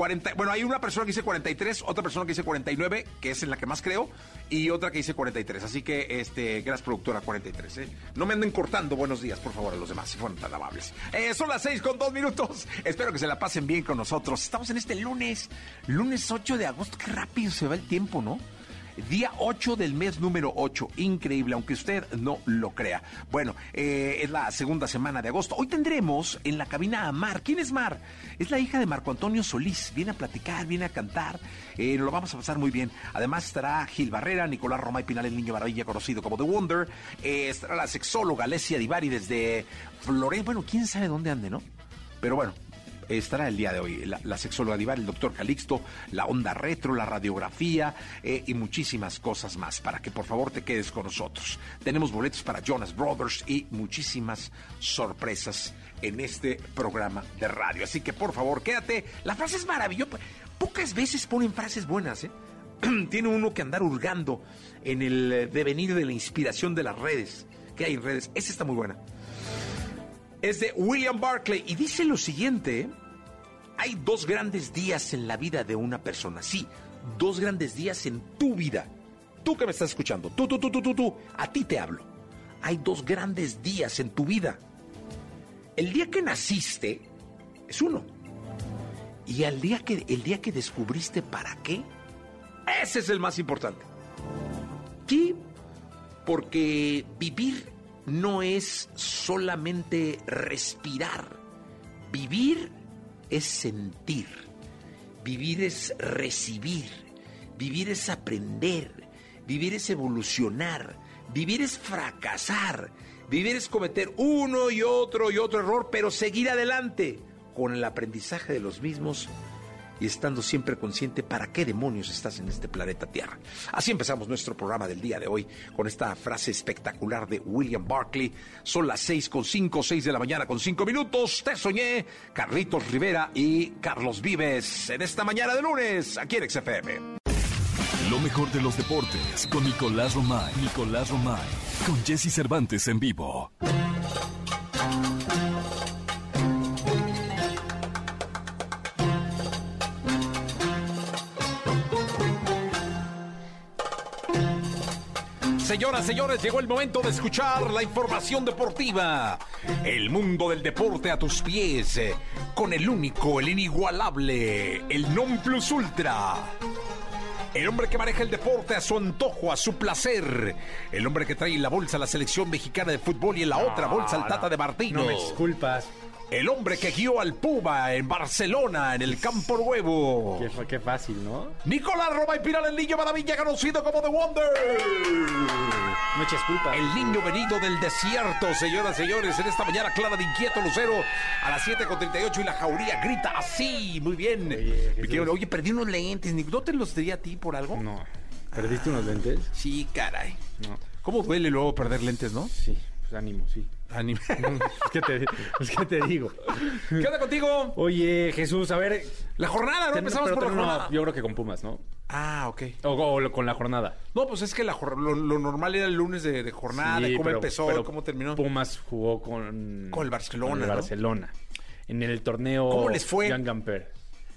40, bueno, hay una persona que dice 43, otra persona que dice 49, que es en la que más creo, y otra que dice 43. Así que, este, gracias productora 43. ¿eh? No me anden cortando. Buenos días, por favor, a los demás, si fueron tan amables. Eh, son las 6 con 2 minutos. Espero que se la pasen bien con nosotros. Estamos en este lunes, lunes 8 de agosto. Qué rápido se va el tiempo, ¿no? Día 8 del mes número 8. Increíble, aunque usted no lo crea. Bueno, eh, es la segunda semana de agosto. Hoy tendremos en la cabina a Mar. ¿Quién es Mar? Es la hija de Marco Antonio Solís. Viene a platicar, viene a cantar. Eh, lo vamos a pasar muy bien. Además estará Gil Barrera, Nicolás Roma y Pinal, el niño maravilla conocido como The Wonder. Eh, estará la sexóloga Alessia Divari desde Florencia. Bueno, quién sabe dónde ande, ¿no? Pero bueno, estará el día de hoy la, la sexóloga Divar, el doctor Calixto, la onda retro, la radiografía eh, y muchísimas cosas más para que por favor te quedes con nosotros. Tenemos boletos para Jonas Brothers y muchísimas sorpresas en este programa de radio. Así que por favor quédate. La frase es maravillosa. Pocas veces ponen frases buenas, ¿eh? Tiene uno que andar hurgando en el devenir de la inspiración de las redes. que hay en redes? Esa está muy buena es de William Barclay y dice lo siguiente, hay dos grandes días en la vida de una persona, sí, dos grandes días en tu vida. Tú que me estás escuchando, tú, tú, tú, tú, tú, tú, a ti te hablo. Hay dos grandes días en tu vida. El día que naciste es uno. Y el día que, el día que descubriste para qué, ese es el más importante. Sí, porque vivir no es solamente respirar. Vivir es sentir. Vivir es recibir. Vivir es aprender. Vivir es evolucionar. Vivir es fracasar. Vivir es cometer uno y otro y otro error, pero seguir adelante con el aprendizaje de los mismos y estando siempre consciente para qué demonios estás en este planeta Tierra. Así empezamos nuestro programa del día de hoy con esta frase espectacular de William Barclay. Son las seis con cinco, seis de la mañana con cinco minutos. Te soñé, Carlitos Rivera y Carlos Vives en esta mañana de lunes aquí en XFM. Lo mejor de los deportes con Nicolás Romay. Nicolás Romay. Con Jesse Cervantes en vivo. Señoras, señores, llegó el momento de escuchar la información deportiva. El mundo del deporte a tus pies. eh, Con el único, el inigualable, el non plus ultra. El hombre que maneja el deporte a su antojo, a su placer. El hombre que trae en la bolsa a la selección mexicana de fútbol y en la otra bolsa al Tata de Martino. No me disculpas. El hombre que guió al Puma en Barcelona, en el Campo Nuevo. Qué, fácil, ¿no? Nicolás Roma y Pilar, el niño maravilla conocido como The Wonder. Muchas culpas. El niño venido del desierto, señoras y señores, en esta mañana clara de inquieto Lucero a las 7.38 y la jauría grita así, muy bien. Oye. Oye, perdí unos lentes. ¿no te los di a ti por algo? No. ¿Perdiste unos lentes? Sí, caray. No. ¿Cómo duele luego perder lentes, no? Sí, pues ánimo, sí. Anime. Es que te, es que te digo. ¿Qué onda contigo? Oye, Jesús, a ver. La jornada, ¿no? ten- Empezamos por la ten- no, jornada. yo creo que con Pumas, ¿no? Ah, ok. O, o con la jornada. No, pues es que la lo, lo normal era el lunes de, de jornada, Sí, cómo pero- empezó, pero cómo terminó. Pumas jugó con. Con el Barcelona, con el ¿no? Barcelona. En el torneo. ¿Cómo les fue? Jan Gamper.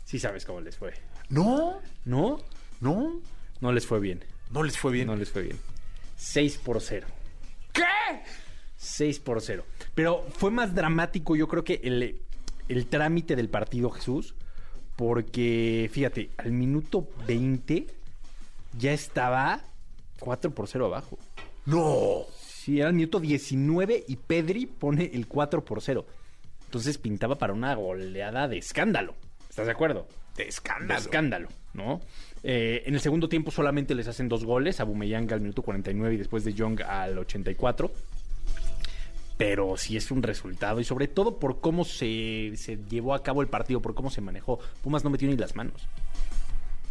Sí, sabes cómo les fue. No, ¿No? no, No les fue bien. no les fue bien. No les fue bien. 6 por 0. ¿Qué? 6 por 0. Pero fue más dramático, yo creo que el, el trámite del partido, Jesús, porque fíjate, al minuto 20 ya estaba 4 por 0 abajo. No. Sí, era el minuto 19 y Pedri pone el 4 por 0. Entonces pintaba para una goleada de escándalo. ¿Estás de acuerdo? De De escándalo. escándalo, ¿no? Eh, en el segundo tiempo solamente les hacen dos goles, a Bumeyang al minuto 49 y después de Young al 84. Pero sí es un resultado y sobre todo por cómo se, se llevó a cabo el partido, por cómo se manejó. Pumas no metió ni las manos.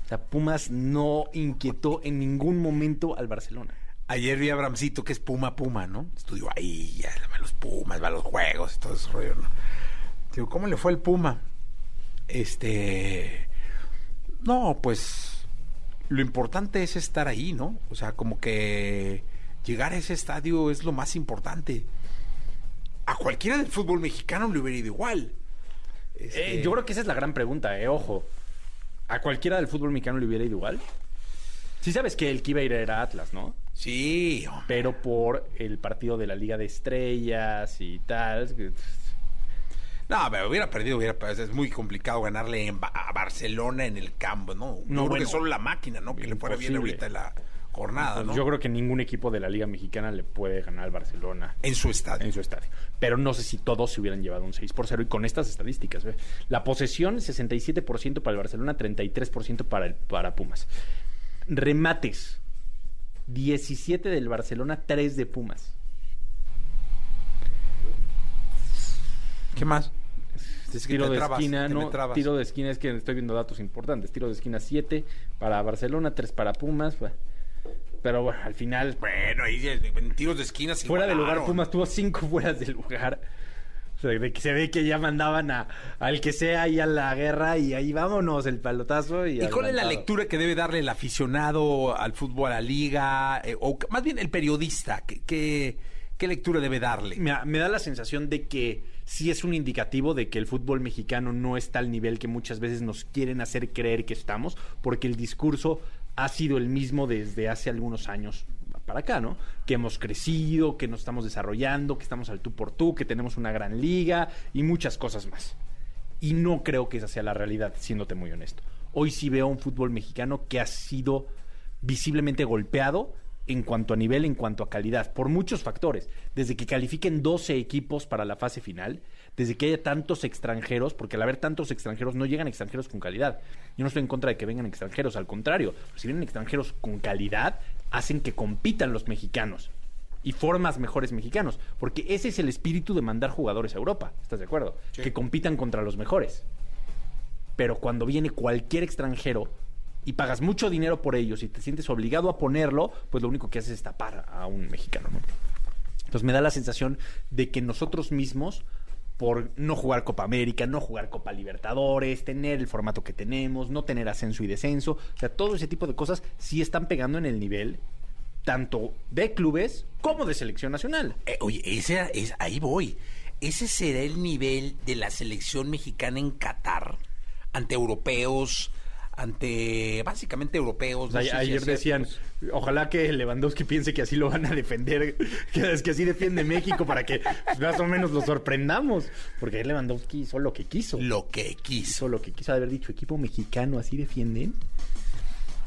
O sea, Pumas no inquietó en ningún momento al Barcelona. Ayer vi a Bramcito, que es Puma Puma, ¿no? Estudió ahí, ya los Pumas, va a los juegos y todo ese rollo, ¿no? Digo, ¿cómo le fue el Puma? Este. No, pues. Lo importante es estar ahí, ¿no? O sea, como que llegar a ese estadio es lo más importante. A cualquiera del fútbol mexicano le hubiera ido igual. Este, Eh, yo creo que esa es la gran pregunta, eh, ojo. ¿A cualquiera del fútbol mexicano le hubiera ido igual? Sí sabes que el que iba a ir era Atlas, ¿no? Sí, hombre. Pero por el partido de la Liga de Estrellas y tal. No, pero hubiera perdido, hubiera perdido. Es muy complicado ganarle en Ba- a Barcelona en el campo, ¿no? Yo No, creo bueno. que solo la máquina, ¿no? Que le fuera bien ahorita la jornada, ¿no? Yo creo que ningún equipo de la Liga Mexicana le puede ganar al Barcelona En su estadio. en su estadio. Pero no sé si todos se hubieran llevado un 6 por 0 y con estas estadísticas. ¿ve? La posesión, 67% para el Barcelona, 33% para, el, para Pumas. Remates, 17 del Barcelona, 3 de Pumas. ¿Qué más? Es que tiro de trabas, esquina, no, tiro de esquina es que estoy viendo datos importantes. Tiro de esquina 7 para Barcelona, 3 para Pumas. bueno. Pero bueno, al final, Bueno, ahí en tiros de esquina se fuera de lugar. Pumas tuvo 5 fueras de lugar. O sea, de que se ve que ya mandaban a, al que sea ahí a la guerra y ahí vámonos el palotazo. ¿Y, ¿Y cuál es la lectura que debe darle el aficionado al fútbol, a la liga? eh, o más bien el periodista. ¿Qué, qué, qué lectura debe darle? Me, me da la sensación de que sí es un indicativo de que el fútbol mexicano no está al nivel que muchas veces nos quieren hacer creer que estamos, porque el discurso ha sido el mismo desde hace algunos años para acá, ¿no? Que hemos crecido, que nos estamos desarrollando, que estamos al tú por tú, que tenemos una gran liga y muchas cosas más. Y no creo que esa sea la realidad, siéndote muy honesto. Hoy sí veo un fútbol mexicano que ha sido visiblemente golpeado en cuanto a nivel, en cuanto a calidad, por muchos factores. Desde que califiquen 12 equipos para la fase final, desde que haya tantos extranjeros, porque al haber tantos extranjeros no llegan extranjeros con calidad. Yo no estoy en contra de que vengan extranjeros, al contrario, si vienen extranjeros con calidad, hacen que compitan los mexicanos y formas mejores mexicanos, porque ese es el espíritu de mandar jugadores a Europa, ¿estás de acuerdo? Sí. Que compitan contra los mejores. Pero cuando viene cualquier extranjero y pagas mucho dinero por ellos y te sientes obligado a ponerlo, pues lo único que haces es tapar a un mexicano, ¿no? Entonces me da la sensación de que nosotros mismos, por no jugar Copa América, no jugar Copa Libertadores, tener el formato que tenemos, no tener ascenso y descenso, o sea, todo ese tipo de cosas sí están pegando en el nivel tanto de clubes como de selección nacional. Eh, oye, ese es, ahí voy. ¿Ese será el nivel de la selección mexicana en Qatar? Ante europeos, ante básicamente europeos. no A- sé si ayer decían, ojalá que Lewandowski piense que así lo van a defender, que es que así defiende México para que más o menos lo sorprendamos. Porque Lewandowski hizo lo que quiso. Lo que quiso. Hizo lo que quiso haber dicho, equipo mexicano, así defienden.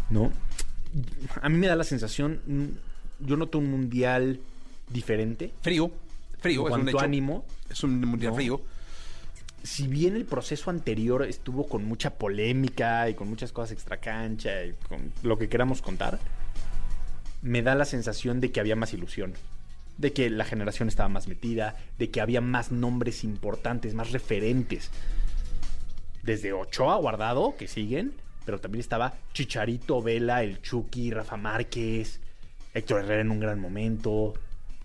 ¿No? A mí me da la sensación, mm, yo noto un mundial diferente. Frío. Frío, en es un hecho. ánimo. Es un mundial ¿no? frío. Si bien el proceso anterior estuvo con mucha polémica y con muchas cosas extracancha y con lo que queramos contar, me da la sensación de que había más ilusión. De que la generación estaba más metida, de que había más nombres importantes, más referentes. Desde Ochoa Guardado, que siguen, pero también estaba Chicharito, Vela, el Chucky, Rafa Márquez, Héctor Herrera en un gran momento,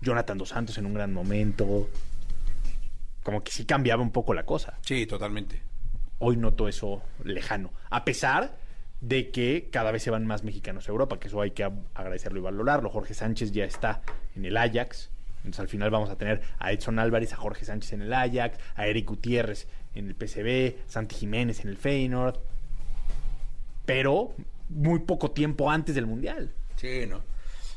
Jonathan Dos Santos en un gran momento. Como que sí cambiaba un poco la cosa Sí, totalmente. hoy noto eso lejano. A pesar de que cada vez se van más mexicanos a Europa, que eso hay que agradecerlo y valorarlo. Jorge Sánchez ya está en el Ajax. Entonces al final vamos a tener a Edson Álvarez, a Jorge Sánchez en el Ajax, a Eric Gutiérrez en el PCB, Santi Jiménez en el Feyenoord. Pero muy poco tiempo antes del Mundial. Sí, ¿no?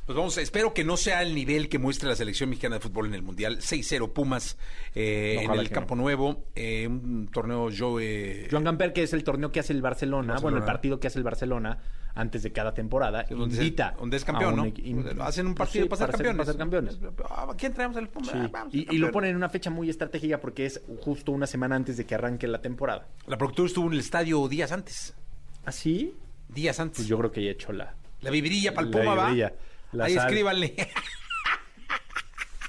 Pues vamos, espero que no sea el nivel que muestre la selección mexicana de fútbol en el Mundial. 6-0 Pumas eh, en el Campo no. Nuevo. eh, un torneo yo... eh, Joan Gamper, que es el torneo que hace el Barcelona, Barcelona. bueno, el partido que hace el Barcelona antes de cada temporada, donde, invita es, donde es campeón, un ¿no? in- Hacen un pues partido sí, para ser campeones. Para ser campeones. Ah, ¿Quién traemos el Pumas? Sí. Ah, vamos, Y, y lo ponen en una fecha muy estratégica porque es justo una semana antes de que arranque la temporada. La productora estuvo en el estadio días antes. ¿Así? Días antes. Pues yo creo que ya he hecho la, La vivirilla para el La Puma, ¿va? La Ahí sal. escríbanle.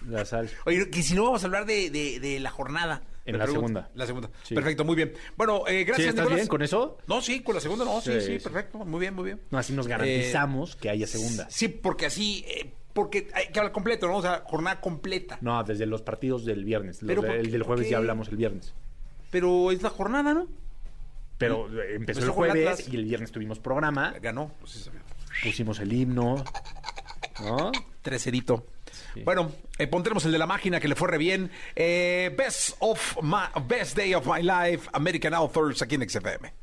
la sal. Oye, que si no vamos a hablar de, de- de la jornada. En la segunda. La segunda. Sí. Perfecto, muy bien. Bueno, eh, gracias, ¿Sí, ¿Estás Nicolás. bien con eso? No, sí, con la segunda no, sí, sí, perfecto. Muy bien, muy bien. No, así nos garantizamos que haya segunda. Sí, porque así, eh, porque hay que hablar completo, ¿no? O sea, jornada completa. No, desde los partidos del viernes. Pero de- ¿por el del jueves ya hablamos el viernes. Pero es la jornada, ¿no? Pero eh, empezó el Empezó con jueves y el viernes tuvimos programa, Ganó. Pues pusimos el himno, ¿no? Treserito. Sí. Bueno, eh, pondremos el de la máquina que le fue re bien. Eh, best of my, Best Day of My Life, American Authors, aquí en XFM.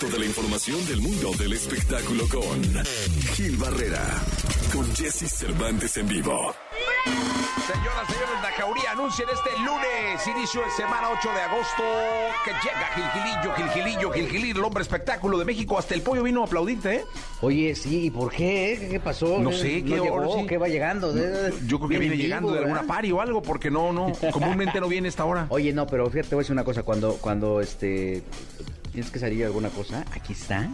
Toda la información del mundo del espectáculo con Gil Barrera, con Jesse Cervantes en vivo. Señoras, señores, la jauría anuncia este lunes, inicio de semana 8 de agosto, que llega Gilgilillo, Gilgilillo, Gilgilillo, el hombre espectáculo de México. Hasta el pollo vino a aplaudirte, ¿eh? Oye, sí, ¿y por qué? ¿Qué, qué pasó? No sé, ¿qué ¿No llegó? sí? ¿Qué va llegando? Yo creo que viene en llegando vivo, de alguna pari o algo, porque no, no, comúnmente no viene esta hora. Oye, no, pero fíjate, te voy a decir una cosa. Cuando, cuando este, tienes que salir alguna cosa, aquí está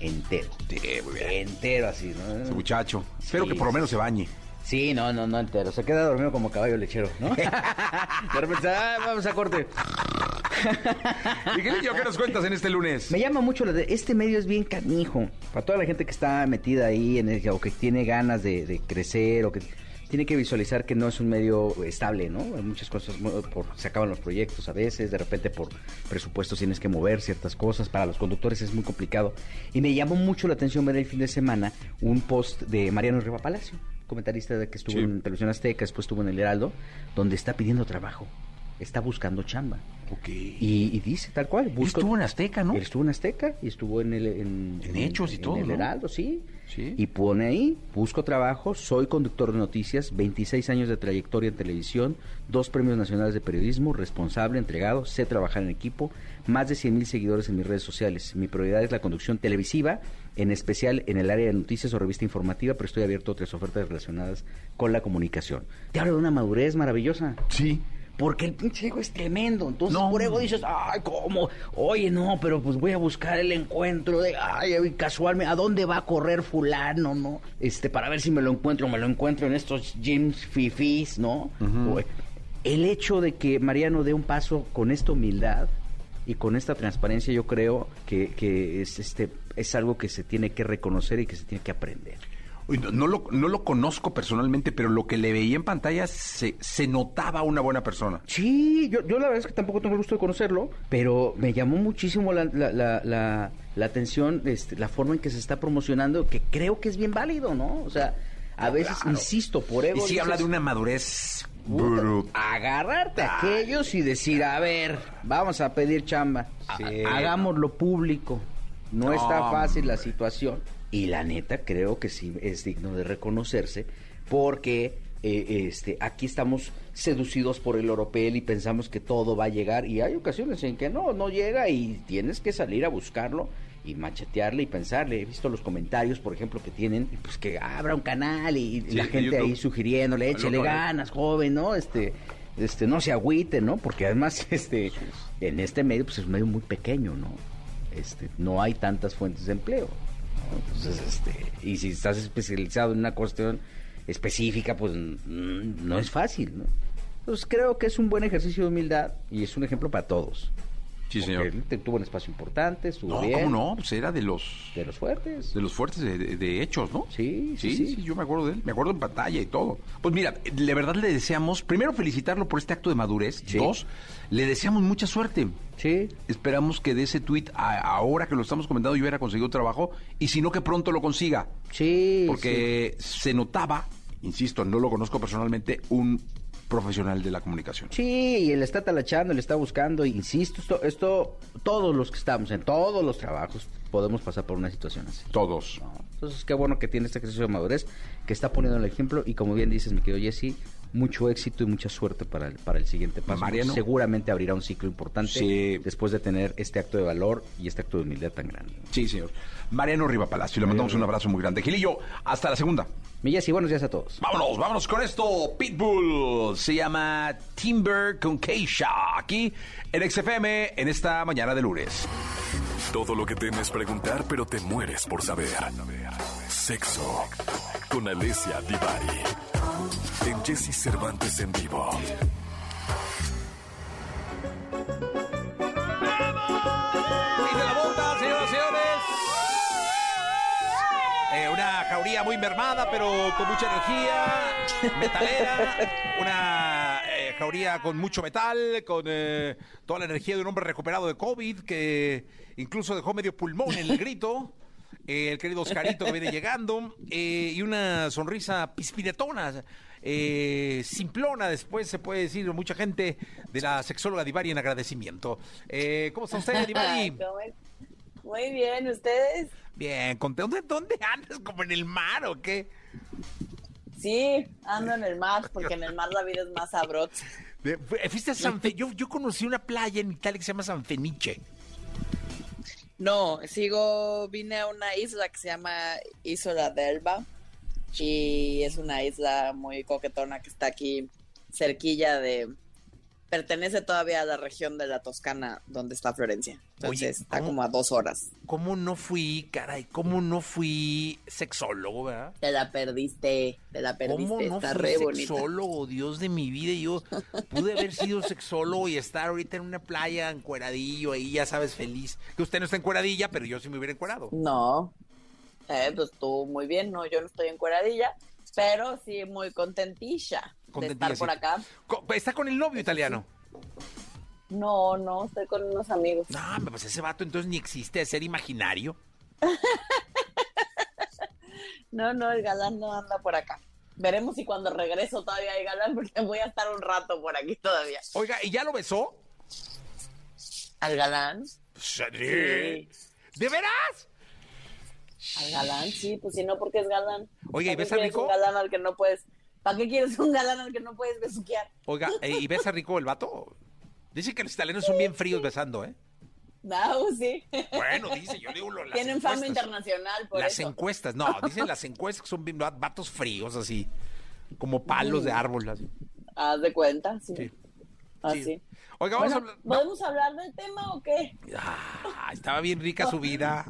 entero. Sí, muy bien. Entero así, Ese ¿no? muchacho. Espero que por lo menos se bañe. Sí, no, no, no entero. Se queda dormido como caballo lechero, ¿no? De repente, ah, vamos a corte. Gilgilillo, ¿qué nos cuentas en este lunes? Me llama mucho la de este medio es bien canijo. Para toda la gente que está metida ahí en el, o que tiene ganas de, de crecer o que tiene que visualizar que no es un medio estable, ¿no? Hay muchas cosas, por, se acaban los proyectos a veces, de repente por presupuestos tienes que mover ciertas cosas, para los conductores es muy complicado. Y me llamó mucho la atención ver el fin de semana un post de Mariano Riva Palacio, comentarista de que estuvo Sí. en Televisión Azteca, después estuvo en El Heraldo, donde está pidiendo trabajo, está buscando chamba. Ok. Y, y dice tal cual, busco- estuvo en Azteca, ¿no? él estuvo en Azteca y estuvo en el en, En Hechos y en todo, el ¿no? Heraldo, sí. Sí. Y pone ahí, busco trabajo, soy conductor de noticias, 26 años de trayectoria en televisión, dos premios nacionales de periodismo, responsable, entregado, sé trabajar en equipo, más de 100 mil seguidores en mis redes sociales. Mi prioridad es la conducción televisiva, en especial en el área de noticias o revista informativa, pero estoy abierto a otras ofertas relacionadas con la comunicación. Te hablo de una madurez maravillosa. Sí. Porque el pinche ego es tremendo. Entonces, No. por ego dices, ay, ¿cómo? Oye, no, pero pues voy a buscar el encuentro de, ay, casualmente, ¿a dónde va a correr fulano, no? Este, para ver si me lo encuentro, me lo encuentro en estos gyms fifís, ¿no? El hecho de que Mariano dé un paso con esta humildad y con esta transparencia, yo creo que, que es, este, es algo que se tiene que reconocer y que se tiene que aprender. No, lo, no lo conozco personalmente, pero lo que le veía en pantalla se, se notaba una buena persona. Sí, yo, yo la verdad es que tampoco tengo el gusto de conocerlo, pero me llamó muchísimo la, la, la, la- la atención, este, la forma en que se está promocionando, que creo que es bien válido, ¿no? O sea, a veces, claro. insisto, por ego. Y sí dices, habla de una madurez brutal. Agarrarte a aquellos y decir, a ver, vamos a pedir chamba. Sí. Hagámoslo público. No, No, está fácil la situación. Y la neta, creo que sí es digno de reconocerse, porque eh, este, aquí estamos seducidos por el oropel y pensamos que todo va a llegar. Y hay ocasiones en que no, no llega y tienes que salir a buscarlo y machetearle y pensarle. He visto los comentarios, por ejemplo, que tienen, pues que abra un canal y, Sí, la gente YouTube. ahí sugiriéndole, échele ganas, joven, ¿no? Este, este, no se agüite, ¿no? Porque además, este, en este medio, pues es un medio muy pequeño, ¿no? Este, no hay tantas fuentes de empleo. ¿No? Entonces, este, y si estás especializado en una cuestión específica, pues mm, no es fácil, ¿no? Entonces creo que es un buen ejercicio de humildad y es un ejemplo para todos. Sí, señor. Él tuvo un espacio importante, estuvo No, bien. ¿cómo no? Pues era de los De los fuertes. de los fuertes de, de- de hechos, ¿no? Sí, sí, sí, sí. sí, yo me acuerdo de él, me acuerdo en pantalla y todo. Pues mira, de verdad le deseamos, primero felicitarlo por este acto de madurez, Sí. dos, le deseamos mucha suerte. Sí. Esperamos que de ese tweet, ahora que lo estamos comentando, yo hubiera conseguido trabajo, y si no, que pronto lo consiga. Sí. Porque se notaba, insisto, no lo conozco personalmente, un profesional de la comunicación. Sí, y él está talachando, él está buscando, insisto, esto, esto, todos los que estamos en todos los trabajos podemos pasar por una situación así. Todos. ¿no? Entonces, qué bueno que tiene este ejercicio de madurez, que está poniendo el ejemplo y como bien dices, mi querido Jesse, mucho éxito y mucha suerte para el, para el siguiente paso. Mariano. Seguramente abrirá un ciclo importante Sí. después de tener este acto de valor y este acto de humildad tan grande. Sí, señor. Mariano Riva Palacio, le mandamos un abrazo muy grande. Gilillo, hasta la segunda. Mi Jesse, buenos días a todos. Vámonos, vámonos con esto. Pitbull se llama Timber con Keisha. Aquí en XFM en esta mañana de lunes. Todo lo que temes preguntar, pero te mueres por saber. Sexo con Alessia Divari. En Jesse Cervantes en vivo. Eh, una jauría muy mermada, pero con mucha energía. Metalera. Una eh, jauría con mucho metal, con eh, toda la energía de un hombre recuperado de COVID, que incluso dejó medio pulmón en el grito. Eh, el querido Oscarito que viene llegando. eh, y una sonrisa pispiretona. eh, simplona, después se puede decir mucha gente de la sexóloga Divari en agradecimiento. Eh, ¿Cómo está usted, Divari? Muy bien, ¿ustedes? Bien, conté, ¿dónde, ¿dónde andas? ¿Como en el mar o qué? Sí, ando en el mar, porque en el mar la vida es más sabrosa. Fuiste a San Fe- yo, yo conocí una playa en Italia que se llama San Fenice. No, sigo, vine a una isla que se llama Isola d'Elba y es una isla muy coquetona que está aquí cerquilla de... Pertenece todavía a la región de la Toscana donde está Florencia. Entonces Oye, está como a dos horas. ¿Cómo no fui, caray? ¿Cómo no fui sexólogo, verdad? Te la perdiste, te la perdiste. ¿Cómo no está fui re bonita. sexólogo, Dios de mi vida? Yo pude haber sido sexólogo y estar ahorita en una playa encueradillo ahí, ya sabes, feliz. Que usted no está encueradilla, pero yo sí me hubiera encuerado. No, eh, pues tú muy bien, no, yo no estoy encueradilla, pero sí muy contentilla, De estar por acá. ¿Está con el novio italiano? No, no, estoy con unos amigos. No, pues ese vato entonces ni existe, es ser imaginario. No, no, el galán no anda por acá. Veremos si cuando regreso todavía hay galán, porque voy a estar un rato por aquí todavía. Oiga, ¿y ya lo besó? ¿Al galán? Sí. Sí. ¿De veras? Al galán, sí, pues si no, porque es galán. Oye, ¿y ¿Para qué besa quieres rico? un galán al que no puedes... ¿Para qué quieres un galán al que no puedes besuquear? Oiga, eh, ¿y besa rico el vato? Dice que los italianos son bien fríos besando, ¿eh? No, sí. Bueno, dice, yo digo lo- las Tienen fama internacional por las eso. encuestas, no, dicen las encuestas que son vatos fríos, así, como palos de árbol, así. Haz de cuenta, sí. Sí. Así. Sí. Oiga, vamos Bueno, a hablar... no. ¿podemos hablar del tema o qué? Ah, estaba bien rica su vida.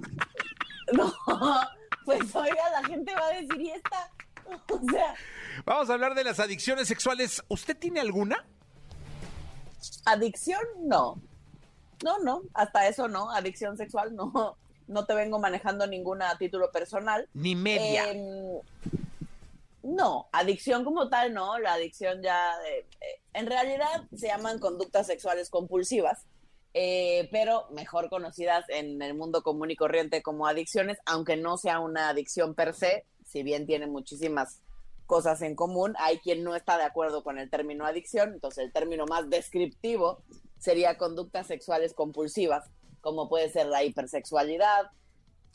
No, pues oiga, la gente va a decir, ¿y esta? O sea, Vamos a hablar de las adicciones sexuales. ¿Usted tiene alguna? adicción, no. No, no, hasta eso no, adicción sexual, no. No te vengo manejando ninguna a título personal. Ni media. Em, no, adicción como tal, no. La adicción ya, eh, en realidad se llaman conductas sexuales compulsivas, eh, pero mejor conocidas en el mundo común y corriente como adicciones, aunque no sea una adicción per se, si bien tiene muchísimas cosas en común, hay quien no está de acuerdo con el término adicción, entonces el término más descriptivo sería conductas sexuales compulsivas, como puede ser la hipersexualidad,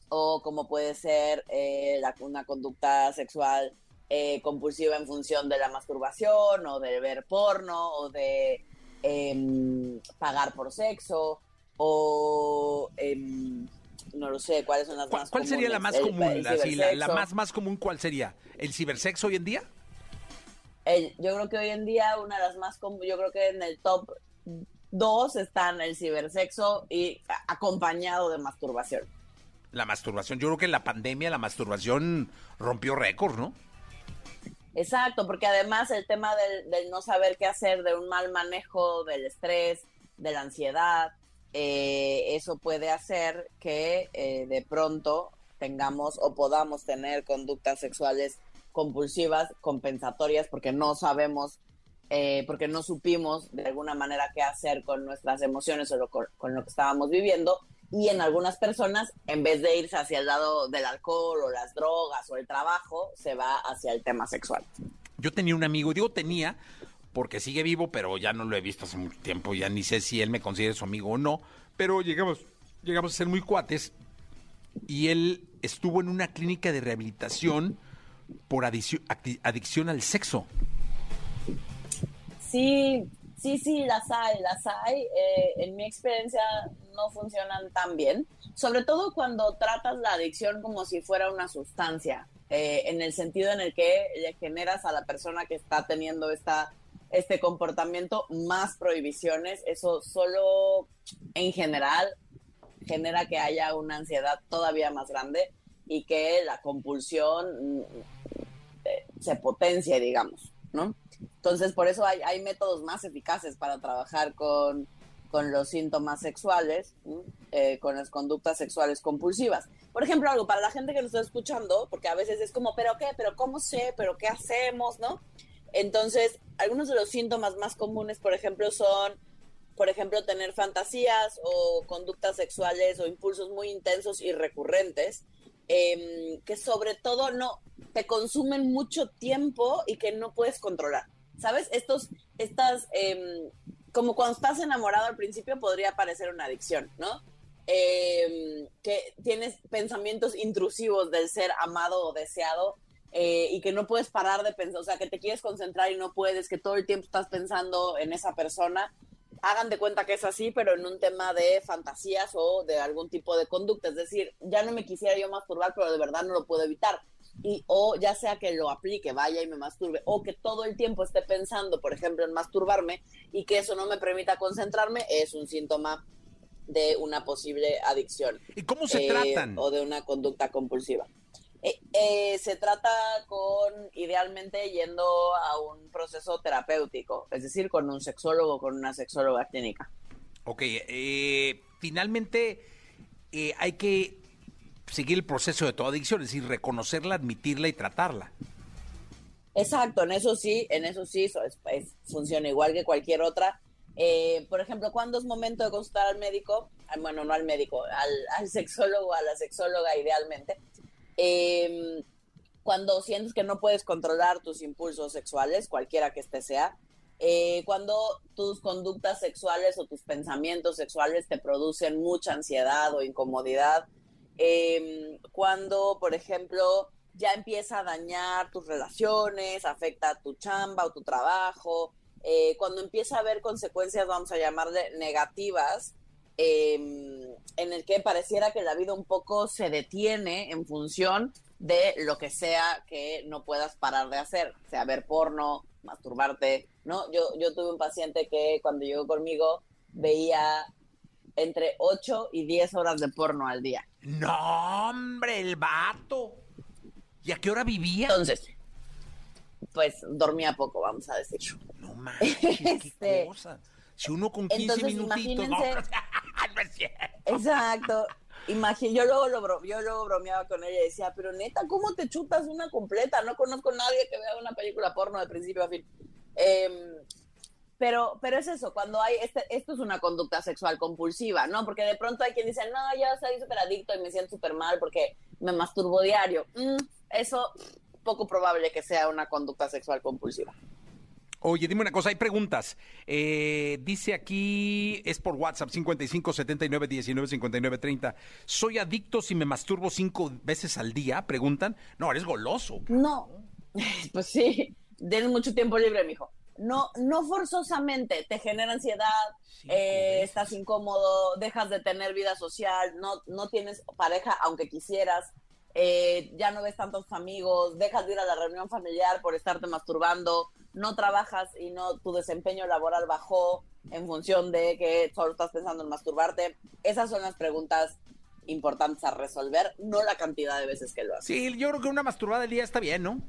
o como puede ser eh, una conducta sexual eh, compulsiva en función de la masturbación o de ver porno o de em, pagar por sexo o em, no lo sé cuáles son las ¿Cuál, más cuál sería la más? El- común? el Así, la, más, más común, ¿cuál sería? ¿El cibersexo hoy en día? Yo creo que hoy en día una de las más comunes, yo creo que en el top dos están el cibersexo y acompañado de masturbación. La masturbación. Yo creo que en la pandemia la masturbación rompió récords, ¿no? Exacto, porque además el tema del, del no saber qué hacer, de un mal manejo del estrés, de la ansiedad, eh, eso puede hacer que eh, de pronto tengamos o podamos tener conductas sexuales compulsivas, compensatorias, porque no sabemos, eh, porque no supimos de alguna manera qué hacer con nuestras emociones o con lo que estábamos viviendo. Y en algunas personas, en vez de irse hacia el lado del alcohol o las drogas o el trabajo, se va hacia el tema sexual. Yo tenía un amigo, digo tenía, porque sigue vivo, pero ya no lo he visto hace mucho tiempo, ya ni sé si él me considera su amigo o no, pero llegamos, llegamos a ser muy cuates. y él estuvo en una clínica de rehabilitación por adicción al sexo. Sí, sí, sí, las hay, las hay. Eh, en mi experiencia no funcionan tan bien, sobre todo cuando tratas la adicción como si fuera una sustancia, eh, en el sentido en el que le generas a la persona que está teniendo esta, este comportamiento más prohibiciones. Eso solo en general genera que haya una ansiedad todavía más grande y que la compulsión mm, eh, se potencie, digamos, ¿no? Entonces, por eso hay, hay métodos más eficaces para trabajar con, con los síntomas sexuales. Eh, con las conductas sexuales compulsivas. Por ejemplo, algo para la gente que nos está escuchando, porque a veces es como, ¿pero qué? ¿Pero cómo sé? ¿Pero qué hacemos? ¿No? Entonces, algunos de los síntomas más comunes, por ejemplo, son, por ejemplo, tener fantasías o conductas sexuales o impulsos muy intensos y recurrentes, em, que sobre todo no te consumen mucho tiempo y que no puedes controlar. ¿Sabes? Estos, estas, em, como cuando estás enamorado al principio podría parecer una adicción, ¿no? Em, que tienes pensamientos intrusivos del ser amado o deseado eh, y que no puedes parar de pensar, o sea, que te quieres concentrar y no puedes, que todo el tiempo estás pensando en esa persona. Hagan de cuenta que es así, pero en un tema de fantasías o de algún tipo de conducta. Es decir, ya no me quisiera yo masturbar, pero de verdad no lo puedo evitar. Y, o ya sea que lo aplique, vaya y me masturbe, o que todo el tiempo esté pensando, por ejemplo, en masturbarme y que eso no me permita concentrarme, es un síntoma de una posible adicción. ¿Y cómo se Eh, tratan? O de una conducta compulsiva. Eh, eh, se trata con, idealmente, yendo a un proceso terapéutico, es decir, con un sexólogo, con una sexóloga clínica. Ok, eh, finalmente eh, hay que seguir el proceso de toda adicción, es decir, reconocerla, admitirla y tratarla. Exacto, en eso sí, en eso sí, es- funciona igual que cualquier otra. Eh, por ejemplo, ¿cuándo es momento de consultar al médico? Ah, Bueno, no al médico, al, al sexólogo, a la sexóloga idealmente. Eh, cuando sientes que no puedes controlar tus impulsos sexuales, cualquiera que este sea. Eh, cuando tus conductas sexuales o tus pensamientos sexuales te producen mucha ansiedad o incomodidad. Eh, cuando, por ejemplo, ya empieza a dañar tus relaciones, afecta tu chamba o tu trabajo, eh, cuando empieza a haber consecuencias, vamos a llamarle negativas, eh, en el que pareciera que la vida un poco se detiene en función de lo que sea que no puedas parar de hacer, sea ver porno, masturbarte, ¿no? Yo, yo tuve un paciente que cuando llegó conmigo veía entre 8 y 10 horas de porno al día. No, hombre, el vato. ¿Y a qué hora vivía? Entonces, pues dormía poco, vamos a decir. No manches, qué Este, cosa. Si uno con 15 entonces, minutitos. No, no es cierto. Exacto. Imagín, yo luego, lo bro- yo luego bromeaba con ella y decía, pero neta, ¿cómo te chutas una completa? No conozco a nadie que vea una película porno de principio a fin. Em, pero, pero es eso, cuando hay, este, esto es una conducta sexual compulsiva, ¿no? Porque de pronto hay quien dice, no, yo soy súper adicto y me siento súper mal porque me masturbo diario. Mm, eso, poco probable que sea una conducta sexual compulsiva. Oye, dime una cosa, hay preguntas. Eh, dice aquí, es por WhatsApp, 55 79 19 59 30. ¿Soy adicto si me masturbo cinco veces al día? Preguntan. No, eres goloso. No, pues sí, den mucho tiempo libre, mijo. No, no forzosamente te genera ansiedad, eh, estás incómodo, dejas de tener vida social, no, no tienes pareja aunque quisieras, eh, ya no ves tantos amigos, dejas de ir a la reunión familiar por estarte masturbando, no trabajas y no tu desempeño laboral bajó en función de que solo estás pensando en masturbarte. Esas son las preguntas importantes a resolver, no la cantidad de veces que lo haces. Sí, yo creo que una masturbada al día está bien, ¿no?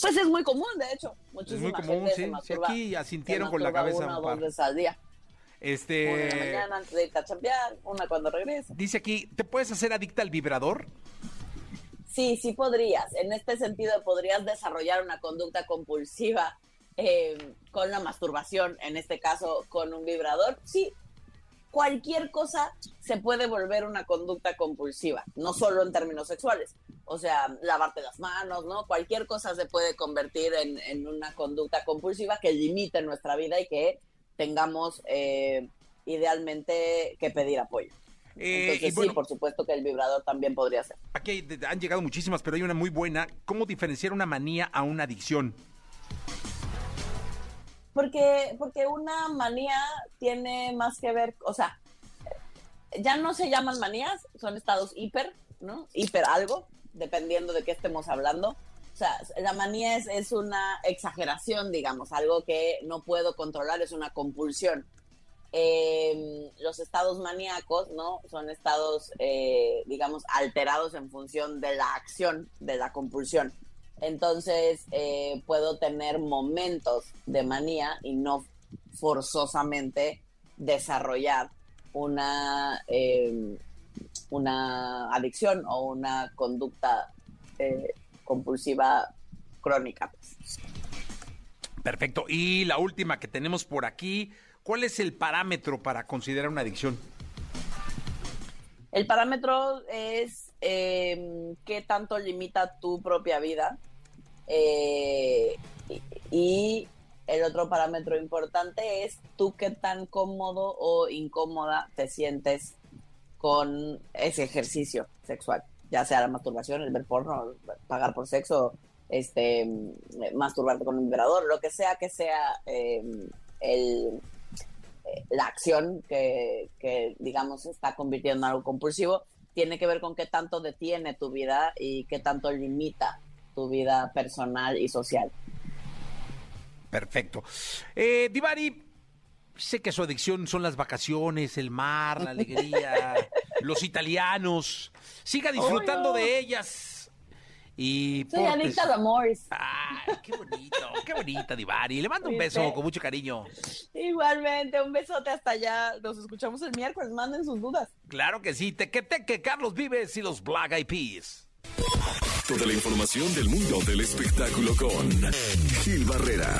Pues es muy común, de hecho. Es Muchísima muy común, gente sí. se Sí, masturba, aquí asintieron con la cabeza. Una un o dos veces al día. Una en la Este, mañana antes de irte a chambear, una cuando regresa. dice aquí, ¿te puedes hacer adicta al vibrador? Sí, sí podrías. En este sentido, podrías desarrollar una conducta compulsiva eh, con la masturbación, en este caso con un vibrador. Sí, cualquier cosa se puede volver una conducta compulsiva, no solo en términos sexuales. O sea, lavarte las manos, ¿no? Cualquier cosa se puede convertir en, en una conducta compulsiva que limite nuestra vida y que tengamos eh, idealmente que pedir apoyo. Eh, Entonces y bueno, sí, por supuesto que el vibrador también podría ser. aquí hay- han llegado muchísimas, pero hay una muy buena. ¿Cómo diferenciar una manía a una adicción? Porque, porque una manía tiene más que ver, o sea, ya no se llaman manías, son estados hiper, ¿no? Hiper algo, dependiendo de qué estemos hablando. O sea, la manía es, es una exageración, digamos, algo que no puedo controlar, es una compulsión. Eh, los estados maníacos, ¿no? Son estados, eh, digamos, alterados en función de la acción, de la compulsión. Entonces, eh, puedo tener momentos de manía y no forzosamente desarrollar una, eh, una adicción o una conducta eh, compulsiva crónica. pues. Perfecto. Y la última que tenemos por aquí, ¿cuál es el parámetro para considerar una adicción? El parámetro es eh, qué tanto limita tu propia vida. eh, y, y el otro parámetro importante es tú qué tan cómodo o incómoda te sientes con ese ejercicio sexual, ya sea la masturbación, el ver porno, pagar por sexo, este, masturbarte con un vibrador, lo que sea que sea eh, el, eh, la acción que, que, digamos, está convirtiendo en algo compulsivo, tiene que ver con qué tanto detiene tu vida y qué tanto limita tu vida personal y social. Perfecto. Eh, Divari, sé que su adicción son las vacaciones, el mar, la alegría, los italianos. Siga disfrutando Oh, no. de ellas. Y Soy adicta al amor. Ay, qué bonito, qué bonita, Divari. Le mando un beso con mucho cariño. Igualmente, un besote hasta allá. Nos escuchamos el miércoles. Manden sus dudas. Claro que sí, Tequeteque, Carlos Vives y los Black Eyed Peas. Toda la información del mundo del espectáculo con Gil Barrera,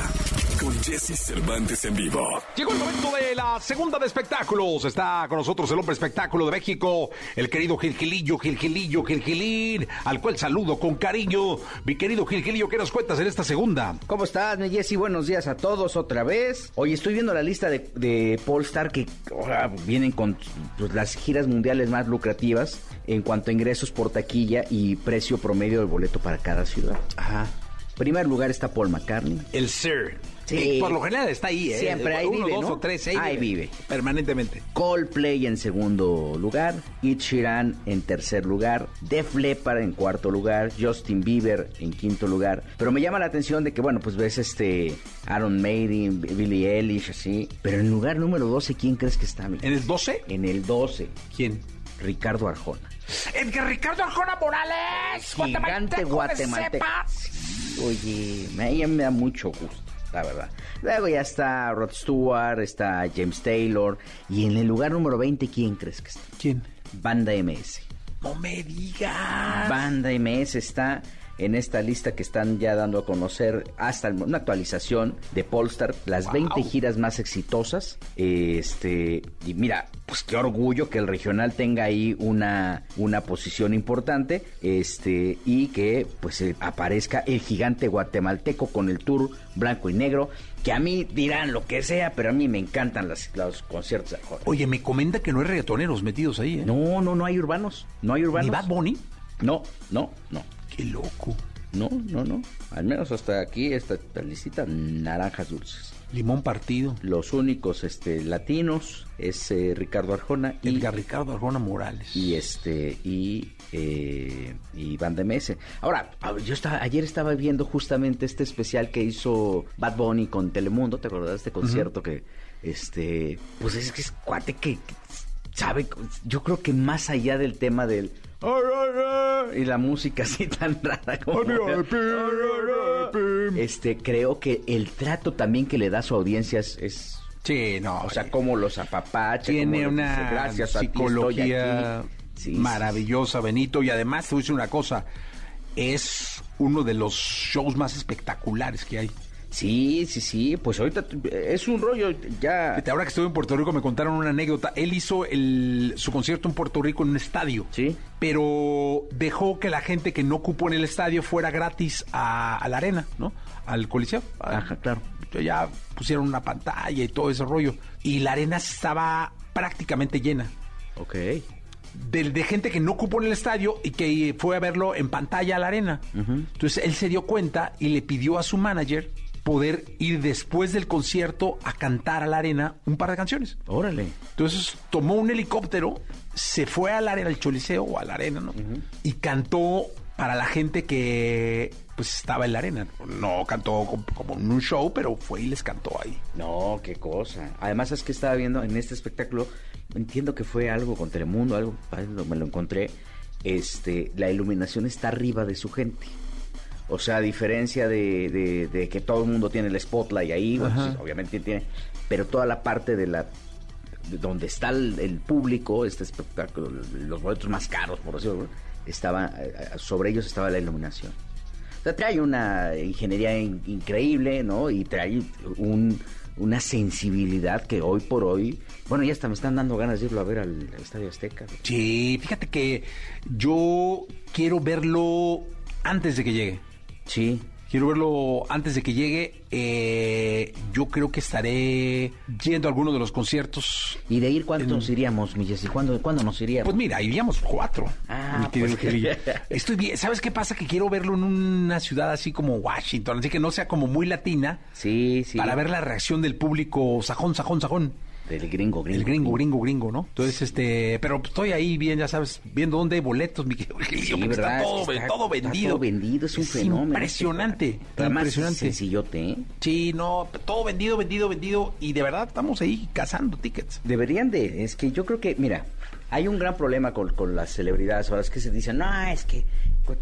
con Jesse Cervantes en vivo. Llegó el momento de la segunda de espectáculos. Está con nosotros el hombre espectáculo de México, el querido Gilgilillo, Gilgilillo, Gilgilín, al cual saludo con cariño. Mi querido Gilgilillo, ¿qué nos cuentas en esta segunda? ¿Cómo estás, mi Jessy? Buenos días a todos otra vez. Hoy estoy viendo la lista de, de Polestar que ahora vienen con pues, las giras mundiales más lucrativas en cuanto a ingresos por taquilla y precio promedio del boleto para cada ciudad. Ajá. Primer lugar está Paul McCartney. El Sir. Sí. Y por lo general está ahí, ¿eh? Siempre ahí Uno, vive, dos ¿no? o tres, ahí, Ahí vive. Permanentemente. Coldplay en segundo lugar, Ed Sheeran en tercer lugar, Def Leppard en cuarto lugar, Justin Bieber en quinto lugar. Pero me llama la atención de que, bueno, pues ves este Aaron Maiden, Billie Eilish, así. Pero en lugar número 12, ¿quién crees que está? ¿En el 12? En el 12, ¿Quién? Ricardo Arjona. Edgar Ricardo Arjona Morales. Gigante guatemalteco. Oye, me, ella me da mucho gusto, la verdad. Luego ya está Rod Stewart, está James Taylor. Y en el lugar número 20, ¿quién crees que está? ¿Quién? Banda MS. No me digas. Banda MS está en esta lista que están ya dando a conocer hasta una actualización de Polestar, las Wow. 20 giras más exitosas. Este, y mira, pues qué orgullo que el regional tenga ahí una, una posición importante, este, y que pues eh, aparezca el gigante guatemalteco con el tour blanco y negro, que a mí dirán lo que sea, pero a mí me encantan las- los conciertos de Arjona. Oye, me comenta que no hay reggaetoneros metidos ahí, ¿eh? No, no, no hay urbanos, no hay urbanos. ¿Ni Bad Bunny? No, no, no. Qué loco. No, no, no. Al menos hasta aquí esta, esta naranjas dulces. Limón partido. Los únicos este, latinos es eh, Ricardo Arjona y, Edgar Ricardo Arjona Morales. y este y eh, y Banda MS. Ahora, a- yo estaba, ayer estaba viendo justamente este especial que hizo Bad Bunny con Telemundo, ¿te acuerdas de este concierto que este pues es que es cuate que, que sabe, yo creo que más allá del tema del y la música así tan rara como este creo que el trato también que le da a su audiencia es, es- Sí, no. o sea como los apapacha tiene una dice, gracias a ti estoy psicología aquí". Sí, maravillosa, Benito. Y además, te voy a decir una cosa. Es uno de los shows más espectaculares que hay. Sí sí sí pues ahorita es un rollo ya Ahora que estuve en Puerto Rico me contaron una anécdota. Él hizo el, su concierto en Puerto Rico en un estadio. Sí. Pero dejó que la gente que no ocupó en el estadio fuera gratis a, a la arena, ¿no? Al coliseo. Ajá, claro. Ya pusieron una pantalla y todo ese rollo. Y la arena estaba prácticamente llena. ok de, de gente que no ocupó en el estadio y que fue a verlo en pantalla a la arena. Entonces él se dio cuenta y le pidió a su manager poder ir después del concierto a cantar a la arena un par de canciones. Órale. Entonces tomó un helicóptero, se fue al arena, al choliseo o a la arena, ¿no? Y cantó para la gente que pues estaba en la arena. No cantó como, en un show, pero fue y les cantó ahí. No, qué cosa. Además es que estaba viendo en este espectáculo, entiendo que fue algo con Telemundo, algo, algo me lo encontré. Este, la iluminación está arriba de su gente. O sea, a diferencia de, de- de que todo el mundo tiene el spotlight ahí, bueno, sí, obviamente tiene, pero toda la parte de la de donde está el, el público, este espectáculo, los boletos más caros, por decirlo, estaba eh, eh, sobre ellos estaba la iluminación. O sea, trae una ingeniería in- increíble, ¿no? Y trae un, una sensibilidad que hoy por hoy, bueno, ya hasta me están dando ganas de irlo a ver al, al Estadio Azteca. Sí, fíjate que yo quiero verlo antes de que llegue. Sí. Quiero verlo antes de que llegue. Eh, yo creo que estaré yendo a alguno de los conciertos. ¿Y de ir cuántos iríamos, mi Jessy? ¿Cuándo, ¿Cuándo nos iríamos? Pues mira, iríamos cuatro. Ah, pues. Estoy bien. ¿Sabes qué pasa? Que quiero verlo en una ciudad así como Washington, así que no sea como muy latina, sí, sí. para ver la reacción del público sajón, sajón, sajón. Del gringo, gringo. El gringo, gringo, gringo, ¿no? Entonces, este, pero estoy ahí bien, ya sabes, viendo dónde hay boletos, mi querido Sí, está todo, está- todo está vendido. todo vendido, es un fenómeno. Impresionante, Pero además impresionante. sencillote, ¿eh? Sí, no, todo vendido, vendido, vendido. Y de verdad estamos ahí cazando tickets. Deberían de, es que yo creo que, mira, hay un gran problema con, con las celebridades, ahora es que se dicen, no, es que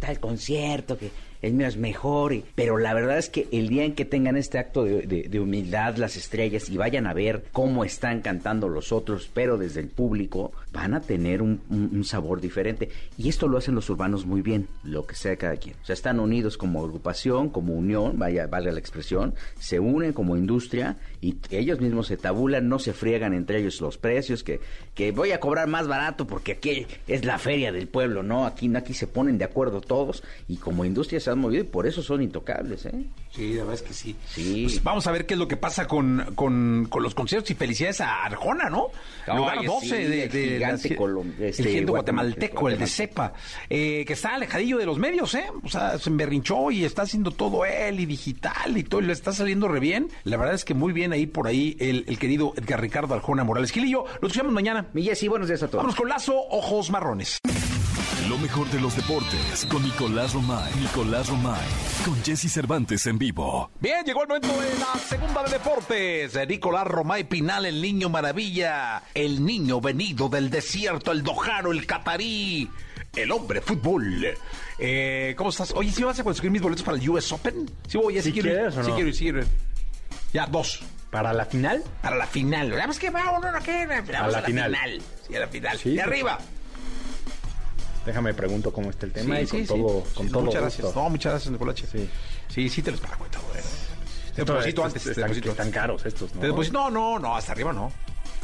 tal concierto, que es mejor, pero la verdad es que el día en que tengan este acto de, de- humildad las estrellas y vayan a ver cómo están cantando los otros, pero desde el público, van a tener un, sabor diferente. Y esto lo hacen los urbanos muy bien, lo que sea cada quien. O sea, están unidos como agrupación, como unión, vaya, valga la expresión, se unen como industria y ellos mismos se tabulan, no se friegan entre ellos los precios, que, que voy a cobrar más barato porque aquí es la feria del pueblo, ¿no? Aquí, aquí se ponen de acuerdo todos y como industria se han movido y por eso son intocables, ¿eh? Sí, la verdad es que sí. Sí. Pues vamos a ver qué es lo que pasa con, con, con los conciertos y felicidades a Arjona, ¿no? Lugar 12 sí, de, el de gigante la- colom- este, el gigante guatemalteco, guatemalteco, el de cepa, eh, que está alejadillo de los medios, ¿eh? O sea, se emberrinchó y está haciendo todo él y digital y todo, y le está saliendo re bien. La verdad es que muy bien ahí por ahí el, el querido Edgar Ricardo Arjona Morales. Gilillo, lo escuchamos mañana. Mi Jessy, buenos días a todos. Vamos con Lazo, ojos marrones. Lo mejor de los deportes con Nicolás Romay. Nicolás Romay. Con Jesse Cervantes en vivo. Bien, llegó el momento de la segunda de deportes. Nicolás Romay Pinal, el niño maravilla. El niño venido del desierto, el dojano, el catarí. El hombre fútbol. Eh, ¿Cómo estás? Oye, ¿sí vas a conseguir mis boletos para el US Open? Sí, voy, ya ¿Sí sí quiero ir. quieres o Sí quiero ir, sí quiero ir. Ya, dos. Para la final, Para la final. Vamos que va uno, no que Vamos a la final. Sí, a la final. Sí, de arriba. déjame pregunto cómo está el tema y con todo, con todo Muchas gusto. gracias. No, muchas gracias, Nicolache. Sí. Sí, sí te los pago. Te Estos- deposito estos antes. Te están, deposito están caros estos, ¿no? Te deposito- No, no, no, hasta arriba no.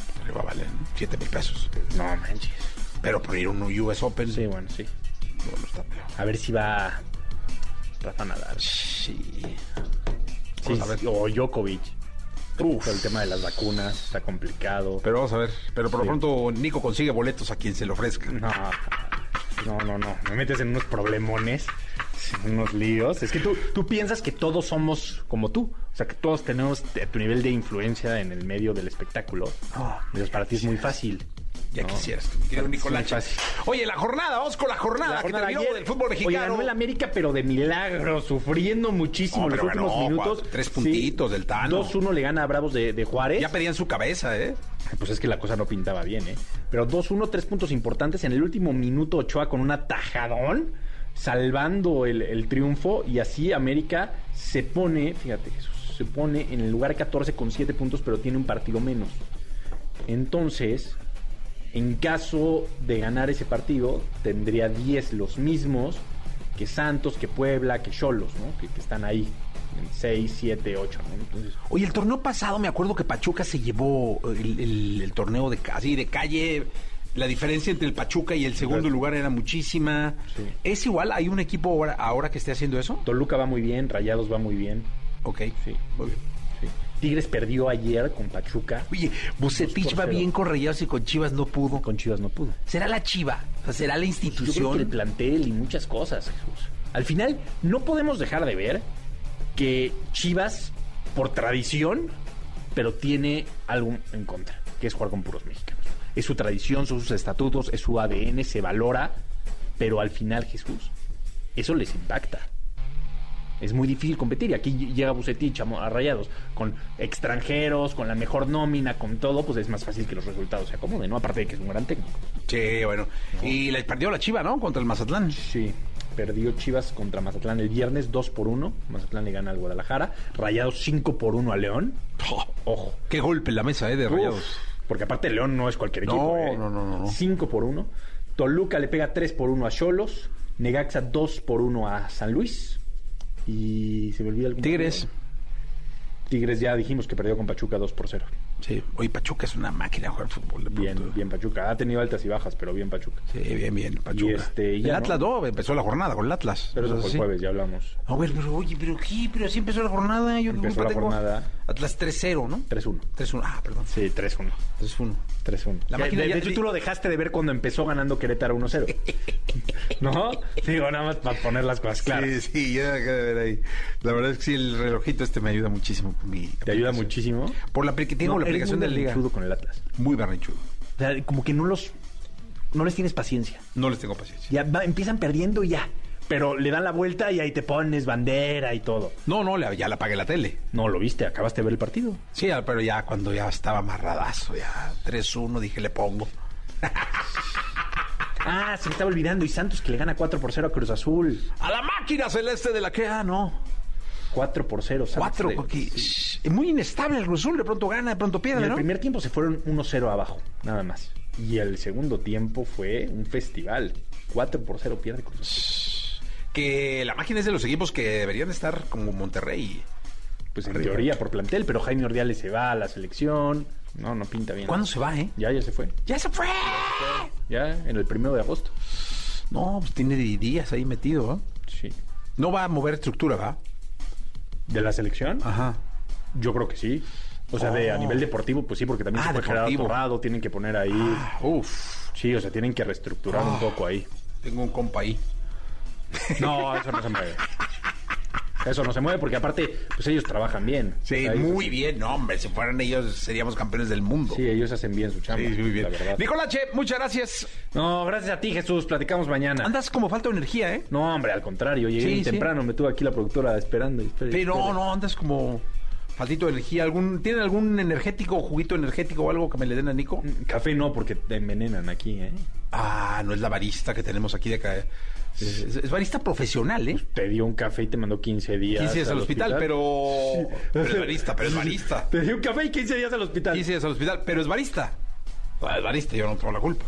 Hasta arriba valen 7 mil pesos. No manches. Pero por ir a un US Open. Sí, bueno, sí. no, no está peor. A ver si va Rafa Nadal. Sí. Sí, sí, o Djokovic. Uf, el tema de las vacunas está complicado. Pero vamos a ver. Pero por lo Sí. pronto Nico consigue boletos a quien se le ofrezca. No, no, no, no. Me metes en unos problemones, en unos líos. Es que tú, tú piensas que todos somos como tú. O sea, que todos tenemos tu nivel de influencia en el medio del espectáculo. No, Entonces, para ti es muy fácil. Ya No. quisieras, mi querido Nicolache. Oye, la jornada, vamos con la jornada, La jornada que terminó ayer, del fútbol Oye, mexicano. ganó el América, pero de milagro, sufriendo muchísimo No, los últimos ganó, minutos. Juan, tres puntitos del Tano. 2-1 le gana a Bravos de, de Juárez. ya pedían su cabeza, ¿eh? Pues es que la cosa no pintaba bien, ¿eh? Pero 2-1, tres puntos importantes. En el último minuto, Ochoa con un atajadón, salvando el, el triunfo. Y así América se pone, fíjate, Jesús, se pone en el lugar 14 con 7 puntos, pero tiene un partido menos. Entonces, en caso de ganar ese partido, tendría 10 los mismos que Santos, que Puebla, que Cholos, ¿no? Que, que están ahí, en 6, 7, 8, ¿no? Entonces, Oye, el torneo pasado me acuerdo que Pachuca se llevó el, el- el torneo de casi de calle. La diferencia entre el Pachuca y el segundo Claro. lugar era muchísima. Sí. ¿Es igual? ¿Hay un equipo ahora, ahora que esté haciendo eso? Toluca va muy bien, Rayados va muy bien. Ok. Sí. Muy bien. Tigres perdió ayer con Pachuca. Oye, Bucetich va bien con Rayados y con Chivas no pudo. Con Chivas no pudo. ¿Será la Chiva? O sea, ¿será la Yo creo que el institución? plantel y muchas cosas, Jesús. Al final, no podemos dejar de ver que Chivas, por tradición, pero tiene algo en contra, que es jugar con puros mexicanos. Es su tradición, son sus estatutos, es su ADN, se valora, pero al final, Jesús, eso les impacta. Es muy difícil competir. Y aquí llega Bucetich a, a Rayados con extranjeros, con la mejor nómina, con todo, pues es más fácil que los resultados se acomoden, ¿no? Aparte de que es un gran técnico. Sí, bueno. Y le perdió la Chiva, ¿no? Contra el Mazatlán. Sí, perdió Chivas contra Mazatlán el viernes 2 por 1. Mazatlán le gana al Guadalajara. Rayados 5 por 1 a León. Oh, Ojo. qué golpe en la mesa, ¿eh? De Rayados. Uf, porque aparte León no es cualquier No, equipo. ¿eh? no, no, no, no. 5 por 1. Toluca le pega 3 por 1 a Cholos. Negaxa 2 por 1 a San Luis. Y se me olvida algún Tigres. partido. Tigres ya dijimos que perdió con Pachuca 2 por 0. Sí. Oye, Pachuca es una máquina de jugar fútbol. De Bien, bien Pachuca. Ha tenido altas y bajas, pero bien Pachuca. Sí, bien, bien, Pachuca. Y este, el ya, Atlas no, empezó la jornada con el Atlas. Pero eso fue el jueves, ya hablamos. A ver, pero oye, pero qué, pero así empezó la jornada. Yo Empezó la tengo? jornada. Atlas 3-0, ¿no? 3-1. 3-1. Ah, perdón. Sí, 3-1. 3-1. 3-1. La Que, máquina de, ya- de hecho, tú lo dejaste de ver cuando empezó ganando Querétaro 1-0. ¿No? Digo, nada más para poner las cosas claras. Sí, sí, ya dejé de ver ahí. La verdad es que sí, el relojito este me ayuda muchísimo mi Te ayuda muchísimo. Por la que tengo No, la aplicación muy de liga. con el Atlas. Muy berrinchudo. O sea, como que no los... No les tienes paciencia. No les tengo paciencia. Ya va- empiezan perdiendo y ya. Pero le dan la vuelta y ahí te pones bandera y todo. No, no, ya la apagué la tele. No, lo viste, acabaste de ver el partido. Sí, pero ya cuando ya estaba amarradazo, ya 3-1, dije, le pongo. Ah, se me estaba olvidando. Y Santos que le gana 4 por 0 a Cruz Azul. A la máquina celeste de la que, ah, no. 4 por 0. Santos 4, de- porque es muy inestable el Cruz Azul, de pronto gana, de pronto En pierde, el primer tiempo se fueron 1-0 abajo, nada más. Y el segundo tiempo fue un festival. 4 por 0 pierde Cruz Azul. Que la máquina es de los equipos que deberían estar como Monterrey. Pues en Arriba. teoría por plantel, pero Jaime Ordiales se va a la selección. No, no pinta bien. ¿Cuándo se va, eh? Ya, ya se fue. ¡Ya se fue! Ya en el primero de agosto. No, pues tiene días ahí metido, ¿eh? Sí. No va a mover estructura, ¿va? ¿De la selección? Ajá. Yo creo que sí. O sea, de, a Oh. nivel deportivo, pues sí, porque también Ah, se fue deportivo. Torrado, tienen que poner ahí. Uf, Sí, o sea, tienen que reestructurar un Ah. poco ahí. tengo un compa ahí. No, eso no se mueve. Eso no se mueve porque aparte, pues ellos trabajan bien. Sí, O sea, ellos- muy bien. No, hombre, si fueran ellos seríamos campeones del mundo. Sí, ellos hacen bien su chamba. Sí, muy bien. Nicolache, muchas gracias. No, gracias a ti, Jesús. Platicamos mañana. Andas como falta de energía, ¿eh? No, hombre, al contrario. Llegué Sí, temprano, me tuvo aquí la productora esperando. Pero espere. no, andas como faltito de energía. ¿Algún, ¿Tienen algún energético, juguito energético o algo que me le den a Nico? Café no, porque te envenenan aquí, ¿eh? Ah, no es la barista que tenemos aquí de acá. Es, es- es barista profesional, ¿eh? Te dio un café y te mandó 15 días. 15 días al hospital, pero... pero es barista, pero es barista. Te dio un café y 15 días al hospital. 15 días al hospital, pero es barista. Ah, Es barista, yo no tengo la culpa.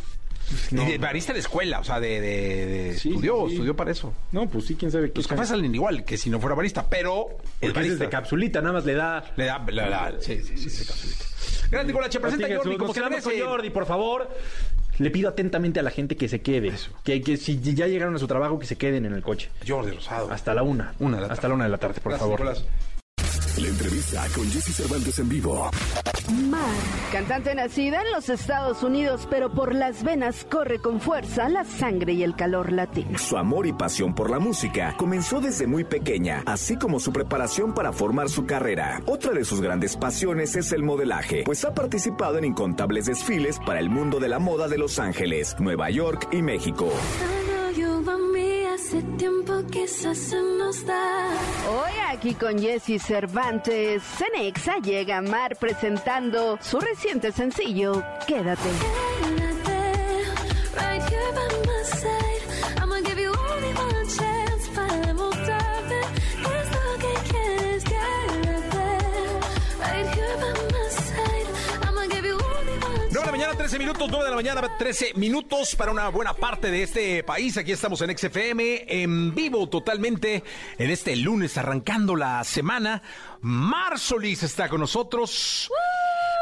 No. Y de barista de escuela, o sea, de, de- de- Sí, estudió, sí. estudió para eso. No, pues sí, quién sabe qué. Los cafés salen igual que si no fuera barista, pero Porque ese es barista. de capsulita, nada más le da. Le da, le da- sí, sí, sí, sí, capsulita. Gran Nicolache, presenta a Jordi como se merece. Jordi, por favor. Le pido atentamente a la gente que se quede. Que, que si ya llegaron a su trabajo, que se queden en el coche. Jordi Rosado. Hasta la una. Una de la Hasta tarde. la una de la tarde, por Gracias, favor. Nicolás. La entrevista con Jesse Cervantes en vivo. Mar, cantante nacida en los Estados Unidos, pero por las venas corre con fuerza la sangre y el calor latino. Su amor y pasión por la música comenzó desde muy pequeña, así como su preparación para formar su carrera. Otra de sus grandes pasiones es el modelaje, pues ha participado en incontables desfiles para el mundo de la moda de Los Ángeles, Nueva York y México. Todo yo a mí hace tiempo quizás se nos da. Hoy aquí con Jesse Cervantes, Cenexa llega Mar presentando su reciente sencillo, Quédate. Quédate 13 minutos, 9 de la mañana, 13 minutos para una buena parte de este país. Aquí estamos en XFM, en vivo totalmente, en este lunes, arrancando la semana. Mar Solís está con nosotros.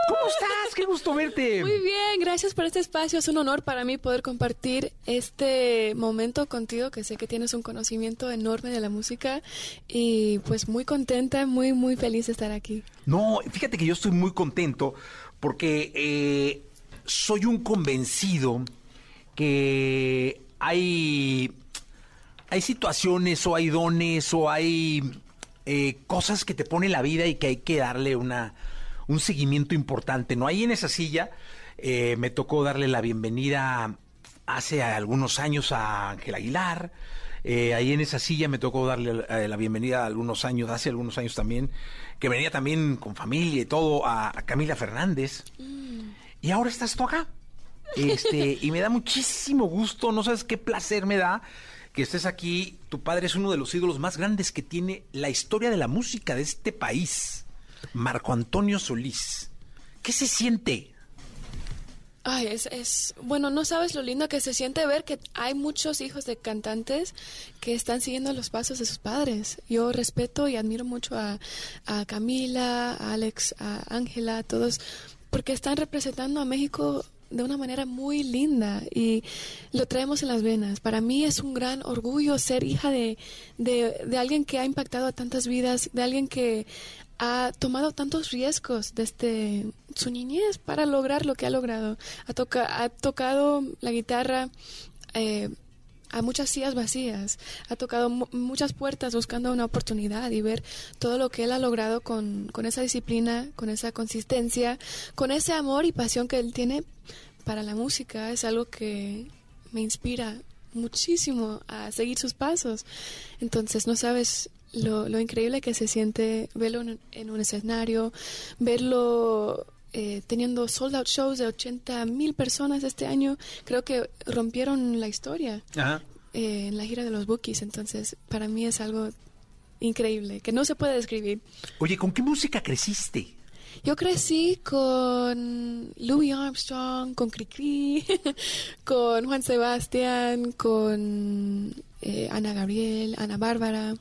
¿Cómo estás? Qué gusto verte. Muy bien, gracias por este espacio. Es un honor para mí poder compartir este momento contigo, que sé que tienes un conocimiento enorme de la música y pues muy contenta, muy, muy feliz de estar aquí. No, fíjate que yo estoy muy contento porque eh, soy un convencido que hay, hay situaciones o hay dones o hay eh, cosas que te pone la vida y que hay que darle una, un seguimiento importante. ¿no? Ahí en esa silla eh, me tocó darle la bienvenida hace algunos años a Ángel Aguilar. Eh, ahí en esa silla me tocó darle la bienvenida algunos años, hace algunos años también, que venía también con familia y todo, a, a Camila Fernández. Y ahora estás tú acá. Este, y me da muchísimo gusto, no sabes qué placer me da que estés aquí. Tu padre es uno de los ídolos más grandes que tiene la historia de la música de este país. Marco Antonio Solís. ¿Qué se siente? Ay, es, es, bueno, no sabes lo lindo que se siente ver que hay muchos hijos de cantantes que están siguiendo los pasos de sus padres. Yo respeto y admiro mucho a, a Camila, a Alex, a Ángela, a todos, porque están representando a México de una manera muy linda y lo traemos en las venas. Para mí es un gran orgullo ser hija de, de, de alguien que ha impactado a tantas vidas, de alguien que ha tomado tantos riesgos desde su niñez para lograr lo que ha logrado. Ha, toca- ha tocado la guitarra eh, a muchas sillas vacías, ha tocado mu- muchas puertas buscando una oportunidad y ver todo lo que él ha logrado con, con esa disciplina, con esa consistencia, con ese amor y pasión que él tiene para la música. Es algo que me inspira muchísimo a seguir sus pasos. Entonces, no sabes lo, lo increíble que se siente verlo en, en un escenario, verlo eh, teniendo sold out shows de 80 mil personas este año. Creo que rompieron la historia Ajá. eh, en la gira de los Bookies. Entonces, para mí es algo increíble, que no se puede describir. Oye, ¿con qué música creciste? Yo crecí con Louis Armstrong, con Cricri, con Juan Sebastián, con eh, Ana Gabriel, Ana Bárbara,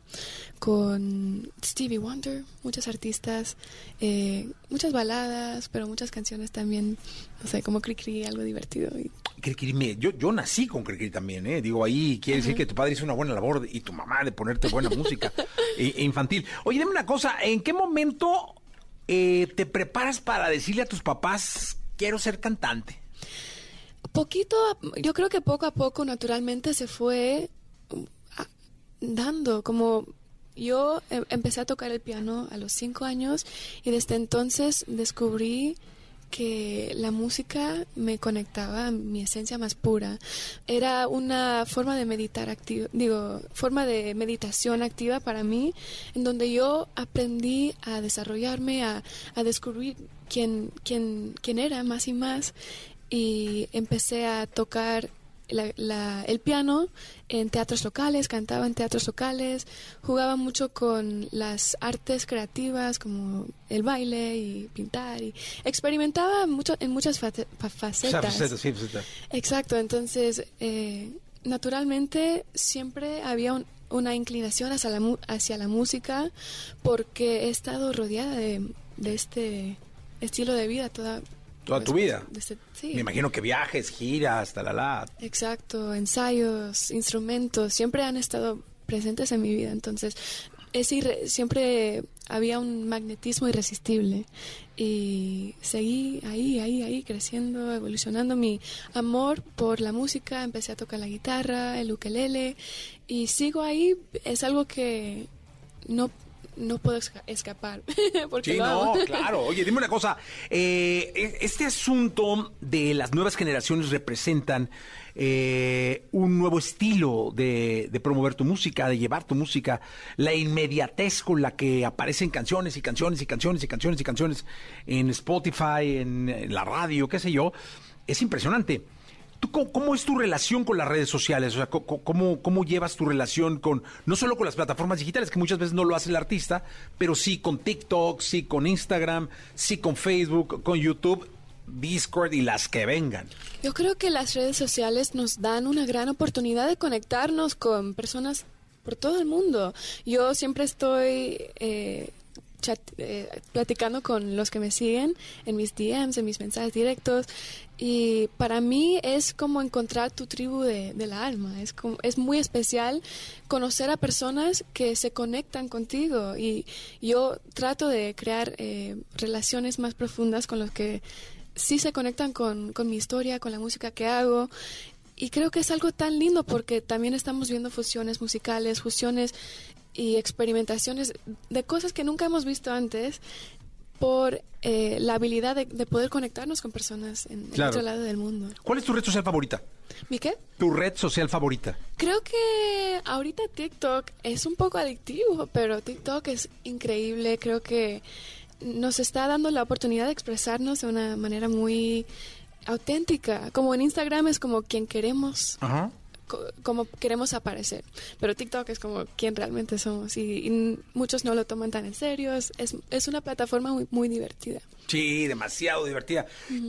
con Stevie Wonder, muchos artistas, eh, muchas baladas, pero muchas canciones también, no sé, como Cricri, algo divertido. Y Cricri, me- yo, yo nací con Cricri también, ¿eh? Digo, ahí quiere decir que tu padre hizo una buena labor y tu mamá de ponerte buena música e- e infantil. Oye, dime una cosa, ¿en qué momento eh, te preparas para decirle a tus papás, quiero ser cantante? poquito, yo creo que poco a poco naturalmente se fue a- dando, como yo em- empecé a tocar el piano a los cinco años y desde entonces descubrí que la música me conectaba a mi esencia más pura. Era una forma de meditar activa, digo, forma de meditación activa para mí, en donde yo aprendí a desarrollarme, a, a descubrir quién, quién, quién era más y más y empecé a tocar la- la- el piano en teatros locales, cantaba en teatros locales, jugaba mucho con las artes creativas como el baile y pintar y experimentaba mucho en muchas facetas. Sí, faceta. Exacto, entonces eh, naturalmente siempre había un- una inclinación hacia la, hacia la música porque he estado rodeada de, de este estilo de vida toda, Toda tu vida. desde- sí. Me imagino que viajes, giras, talala. Exacto, ensayos, instrumentos, siempre han estado presentes en mi vida. Entonces, es irre- siempre había un magnetismo irresistible. Y seguí ahí, ahí, ahí, creciendo, evolucionando mi amor por la música. Empecé a tocar la guitarra, el ukelele, y sigo ahí. Es algo que no, no puedo esca- escapar. porque Sí, lo no, claro. Oye, dime una cosa. eh, e- este asunto de las nuevas generaciones representan eh, un nuevo estilo de, de promover tu música, de llevar tu música, la inmediatez con la que aparecen canciones y canciones y canciones y canciones y canciones en Spotify, en, en la radio, qué sé yo, es impresionante. ¿Tú cómo, es tu relación con las redes sociales? O sea, ¿cómo, ¿cómo llevas tu relación con, no solo con las plataformas digitales, que muchas veces no lo hace el artista, pero sí con TikTok, sí con Instagram, sí con Facebook, con YouTube, Discord y las que vengan? Yo creo que las redes sociales nos dan una gran oportunidad de conectarnos con personas por todo el mundo. Yo siempre estoy eh, eh, platicando con los que me siguen en mis DMs, en mis mensajes directos. Y para mí es como encontrar tu tribu de, la alma. Es, como, es muy especial conocer a personas que se conectan contigo. Y yo trato de crear eh, relaciones más profundas con los que sí se conectan con, con mi historia, con la música que hago. Y creo que es algo tan lindo porque también estamos viendo fusiones musicales, fusiones y experimentaciones de cosas que nunca hemos visto antes por eh, la habilidad de, de poder conectarnos con personas en el Claro. otro lado del mundo. ¿Cuál es tu red social favorita? ¿Mi qué? Tu red social favorita. Creo que ahorita TikTok es un poco adictivo, pero TikTok es increíble. Creo que nos está dando la oportunidad de expresarnos de una manera muy auténtica. Como en Instagram es como quien queremos Ajá. Co- como queremos aparecer. Pero TikTok es como quien realmente somos y, y muchos no lo toman tan en serio. Es, es, una plataforma muy, muy divertida. Sí, demasiado divertida.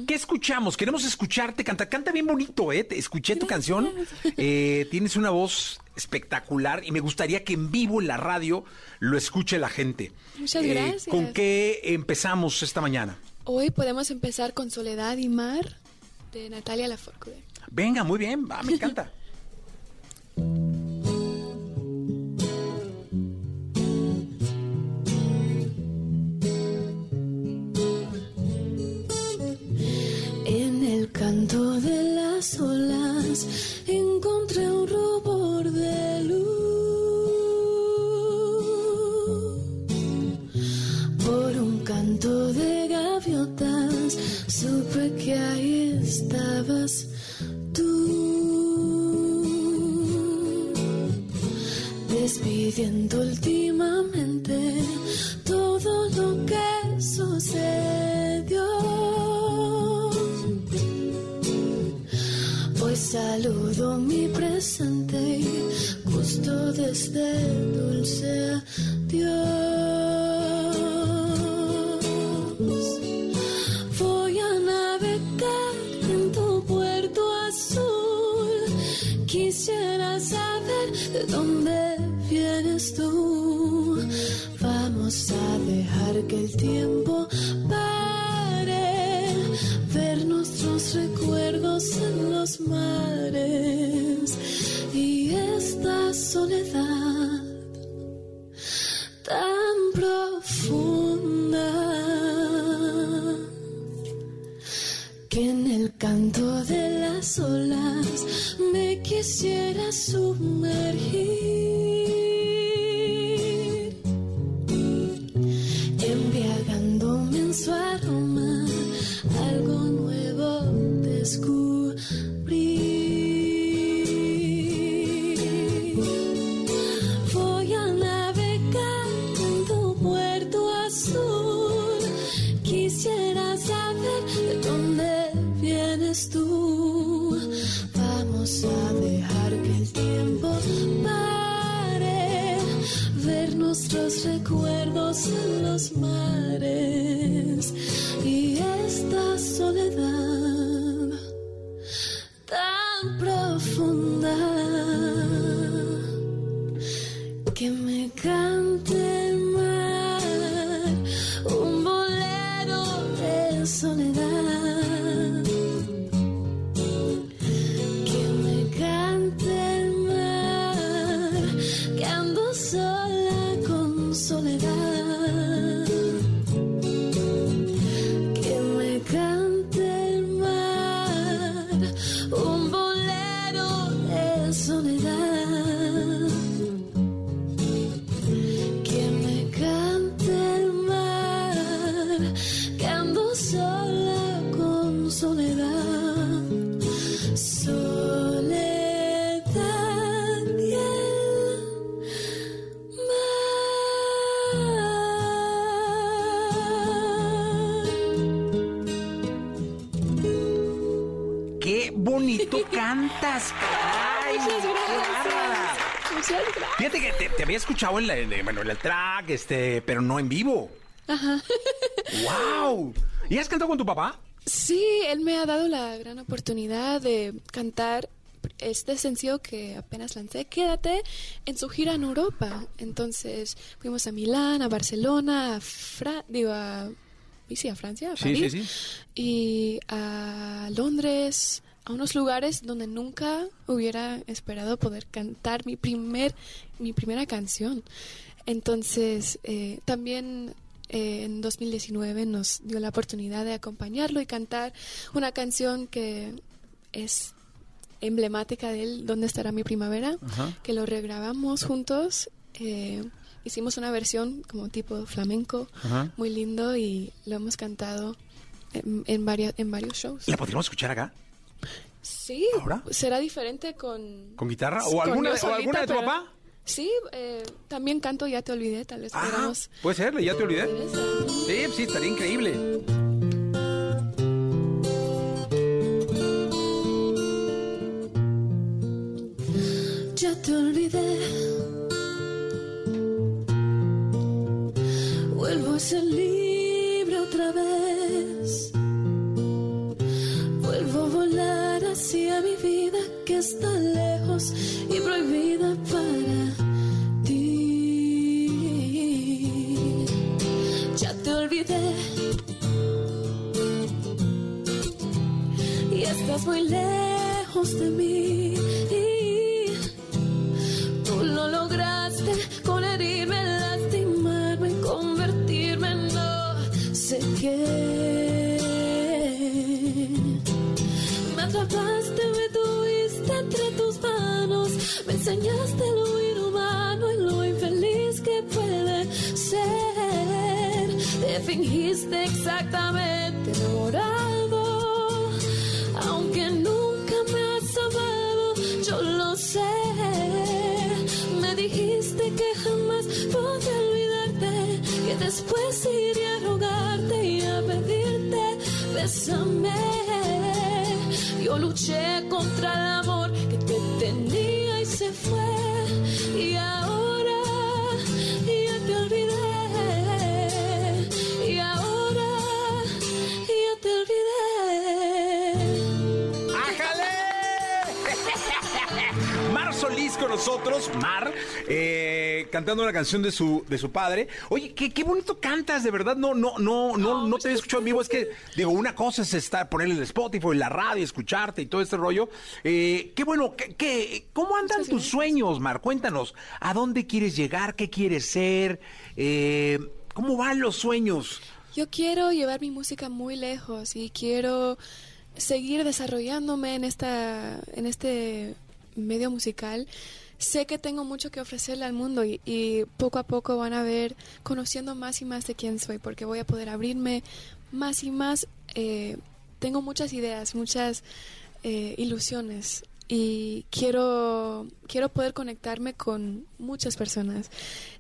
¿Qué escuchamos? Queremos escucharte cantar. Canta bien bonito, ¿eh? Escuché tu canción. Eh, tienes una voz espectacular y me gustaría que en vivo en la radio lo escuche la gente. Muchas Eh, gracias. ¿Con qué empezamos esta mañana? Hoy podemos empezar con Soledad y Mar de Natalia Lafourcade. Venga, muy bien, me encanta. supe que ahí estabas tú. Despidiendo últimamente todo lo que sucedió. Pues saludo mi presente y gusto desde dulce Dios. Voy a navegar en tu puerto azul. Quisiera saber de dónde vienes tú. Vamos a dejar que el tiempo pare. Ver nuestros recuerdos en los mares. Y esta soledad tan profunda que en el canto de las olas me quisiera sumergir, cantas! caray! Muchas ¡Qué gracias. Muchas gracias. Fíjate que te, te había escuchado en, la, en- bueno, en el track, este, pero no en vivo. Ajá. ¡Wow! ¿Y has cantado con tu papá? Sí, él me ha dado la gran oportunidad de cantar este sencillo que apenas lancé, Quédate, en su gira en Europa. Entonces fuimos a Milán, a Barcelona, a, Fra digo, a, sí, a Francia, a Sí, París, sí, sí. y a Londres, a unos lugares donde nunca hubiera esperado poder cantar mi primer mi primera canción. Entonces, eh, también eh, en 2019 nos dio la oportunidad de acompañarlo y cantar una canción que es emblemática de él, ¿Dónde estará mi primavera? Ajá. Que lo regrabamos juntos. eh, hicimos una versión como tipo flamenco, Ajá. muy lindo y lo hemos cantado en, en, varias, en varios shows. ¿La podríamos escuchar acá? Sí, ¿Ahora? será diferente con... ¿Con guitarra? ¿O con alguna, o alguna de tu pero- papá? Sí, eh, también canto Ya te olvidé, tal vez Ah, puede ser, ya te olvidé. Sí, sí, estaría increíble. Ya te olvidé. Vuelvo a ser libre otra vez. Hacia mi vida que está lejos y prohibida para ti. Ya te olvidé. Y estás muy lejos de mí. Tú lo lograste con herirme, lastimarme, convertirme en no sé qué. Enseñaste lo inhumano y lo infeliz que puede ser. Te fingiste exactamente enamorado, aunque nunca me has amado, yo lo sé. Me dijiste que jamás podré olvidarte, que después iré a rogarte y a pedirte, bésame. Yo luché contra te tenía nosotros, Mar, eh, cantando una canción de su, de su padre. Oye, qué, qué bonito cantas, de verdad. No, no, no, no, no te había escuchado en vivo. Es que, digo, una cosa es estar, ponerle el Spotify, la radio, escucharte y todo este rollo. Eh, qué bueno, qué, qué- ¿cómo andan tus sueños, Mar? Cuéntanos, ¿a dónde quieres llegar? ¿Qué quieres ser? Eh, ¿Cómo van los sueños? Yo quiero llevar mi música muy lejos y quiero seguir desarrollándome en esta en este medio musical. Sé que tengo mucho que ofrecerle al mundo y, poco a poco van a ver conociendo más y más de quién soy porque voy a poder abrirme más y más. Eh, tengo muchas ideas, muchas eh, ilusiones y quiero quiero poder conectarme con muchas personas.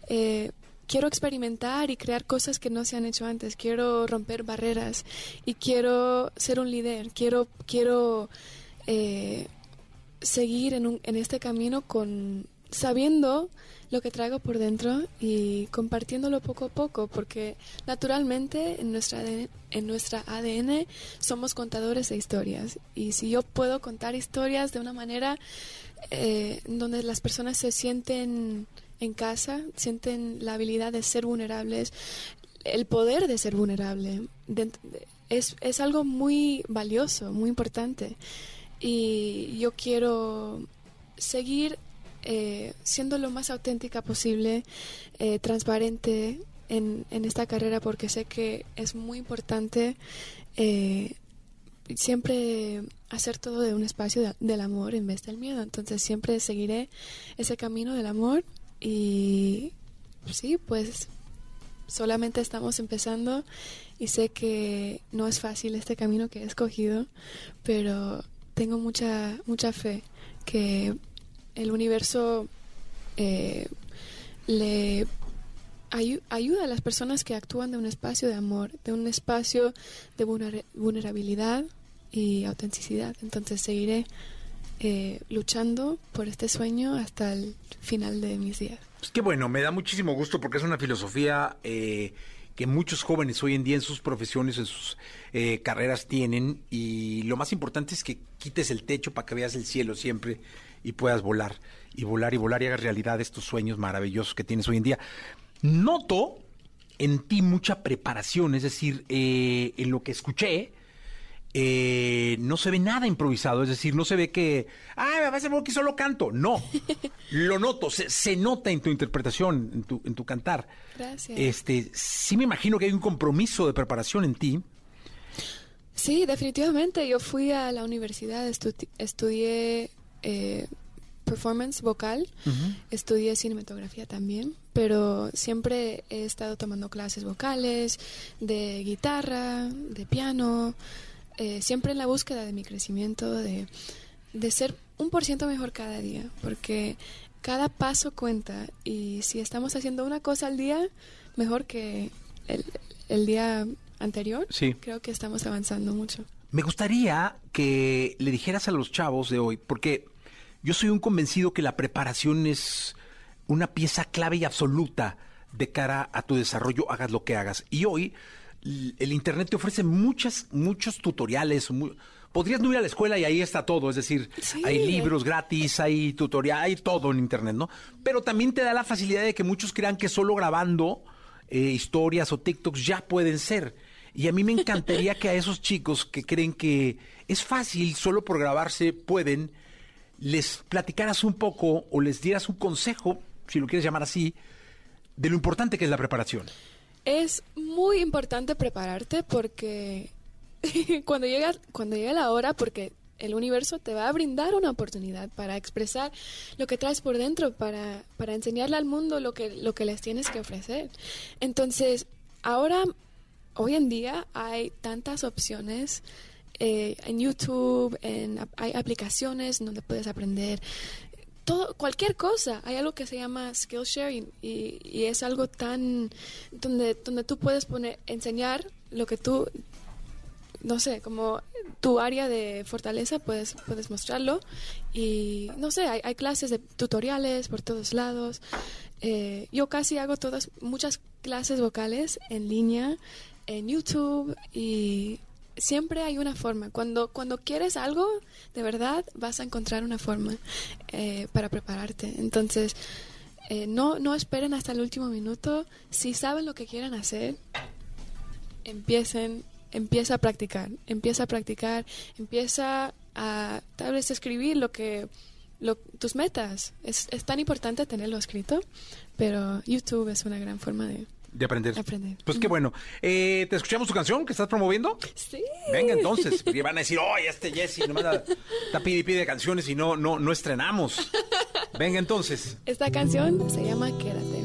Eh, quiero experimentar y crear cosas que no se han hecho antes. Quiero romper barreras y quiero ser un líder. Quiero, quiero eh, seguir en, un- en este camino con sabiendo lo que traigo por dentro y compartiéndolo poco a poco, porque naturalmente en nuestra ADN, en nuestra ADN somos contadores de historias. Y si yo puedo contar historias de una manera eh, donde las personas se sienten en casa, sienten la habilidad de ser vulnerables, el poder de ser vulnerable, es, es algo muy valioso, muy importante. Y yo quiero seguir eh, siendo lo más auténtica posible, eh, transparente en, en esta carrera, porque sé que es muy importante eh, siempre hacer todo de un espacio de- del amor en vez del miedo. Entonces siempre seguiré ese camino del amor y sí, pues solamente estamos empezando y sé que no es fácil este camino que he escogido, pero tengo mucha mucha fe que el universo eh, le ayu- ayuda a las personas que actúan de un espacio de amor, de un espacio de vulner- vulnerabilidad y autenticidad. Entonces seguiré eh, luchando por este sueño hasta el final de mis días. Pues qué bueno, me da muchísimo gusto porque es una filosofía eh, que muchos jóvenes hoy en día en sus profesiones, en sus eh, carreras tienen y lo más importante es que quites el techo para que veas el cielo siempre y puedas volar y volar y volar y hagas realidad estos sueños maravillosos que tienes hoy en día. Noto en ti mucha preparación, es decir, eh, en lo que escuché, eh, no se ve nada improvisado, es decir, no se ve que, ay, me parece que solo canto. No, lo noto, se, se nota en tu interpretación, en tu, en tu cantar. Gracias. Este, sí me imagino que hay un compromiso de preparación en ti. Sí, definitivamente. Yo fui a la universidad, estu- estudié eh, performance vocal, estudié cinematografía también, pero siempre he estado tomando clases vocales, de guitarra, de piano, eh, siempre en la búsqueda de mi crecimiento, de, de ser un por ciento mejor cada día, porque cada paso cuenta y si estamos haciendo una cosa al día, mejor que el, el día anterior, Sí. creo que estamos avanzando mucho. Me gustaría que le dijeras a los chavos de hoy, porque yo soy un convencido que la preparación es una pieza clave y absoluta de cara a tu desarrollo, hagas lo que hagas. Y hoy el Internet te ofrece muchas, muchos tutoriales. Podrías no ir a la escuela y ahí está todo, es decir, Sí. hay libros gratis, hay tutoriales, hay todo en Internet, ¿no? Pero también te da la facilidad de que muchos crean que solo grabando eh, historias o TikToks ya pueden ser. Y a mí me encantaría que a esos chicos que creen que es fácil, solo por grabarse pueden, les platicaras un poco o les dieras un consejo, si lo quieres llamar así, de lo importante que es la preparación. Es muy importante prepararte porque cuando llega cuando llega la hora porque el universo te va a brindar una oportunidad para expresar lo que traes por dentro, para, para enseñarle al mundo lo que, lo que les tienes que ofrecer. Entonces, ahora, hoy en día, hay tantas opciones eh, en YouTube, en, hay aplicaciones donde puedes aprender todo, cualquier cosa. Hay algo que se llama Skillshare y, y, y es algo tan donde, donde tú puedes poner, enseñar lo que tú, no sé, como tu área de fortaleza, puedes, puedes mostrarlo. Y no sé, hay, hay clases de tutoriales por todos lados. Eh, yo casi hago todas, muchas clases vocales en línea, en YouTube y siempre hay una forma. Cuando, cuando quieres algo, de verdad, vas a encontrar una forma eh, para prepararte. Entonces, eh, no, no esperen hasta el último minuto. Si saben lo que quieren hacer, empiecen, empieza a practicar, empieza a practicar, empieza a tal vez escribir lo que lo- tus metas. Es, es tan importante tenerlo escrito, pero YouTube es una gran forma de De aprender. aprender. Pues qué bueno. Eh, ¿Te escuchamos tu canción que estás promoviendo? Sí. Venga entonces, porque van a decir, oye, este Jesse nomás da- está pide y pide canciones y no, no, no estrenamos. Venga entonces. Esta canción se llama. Quédate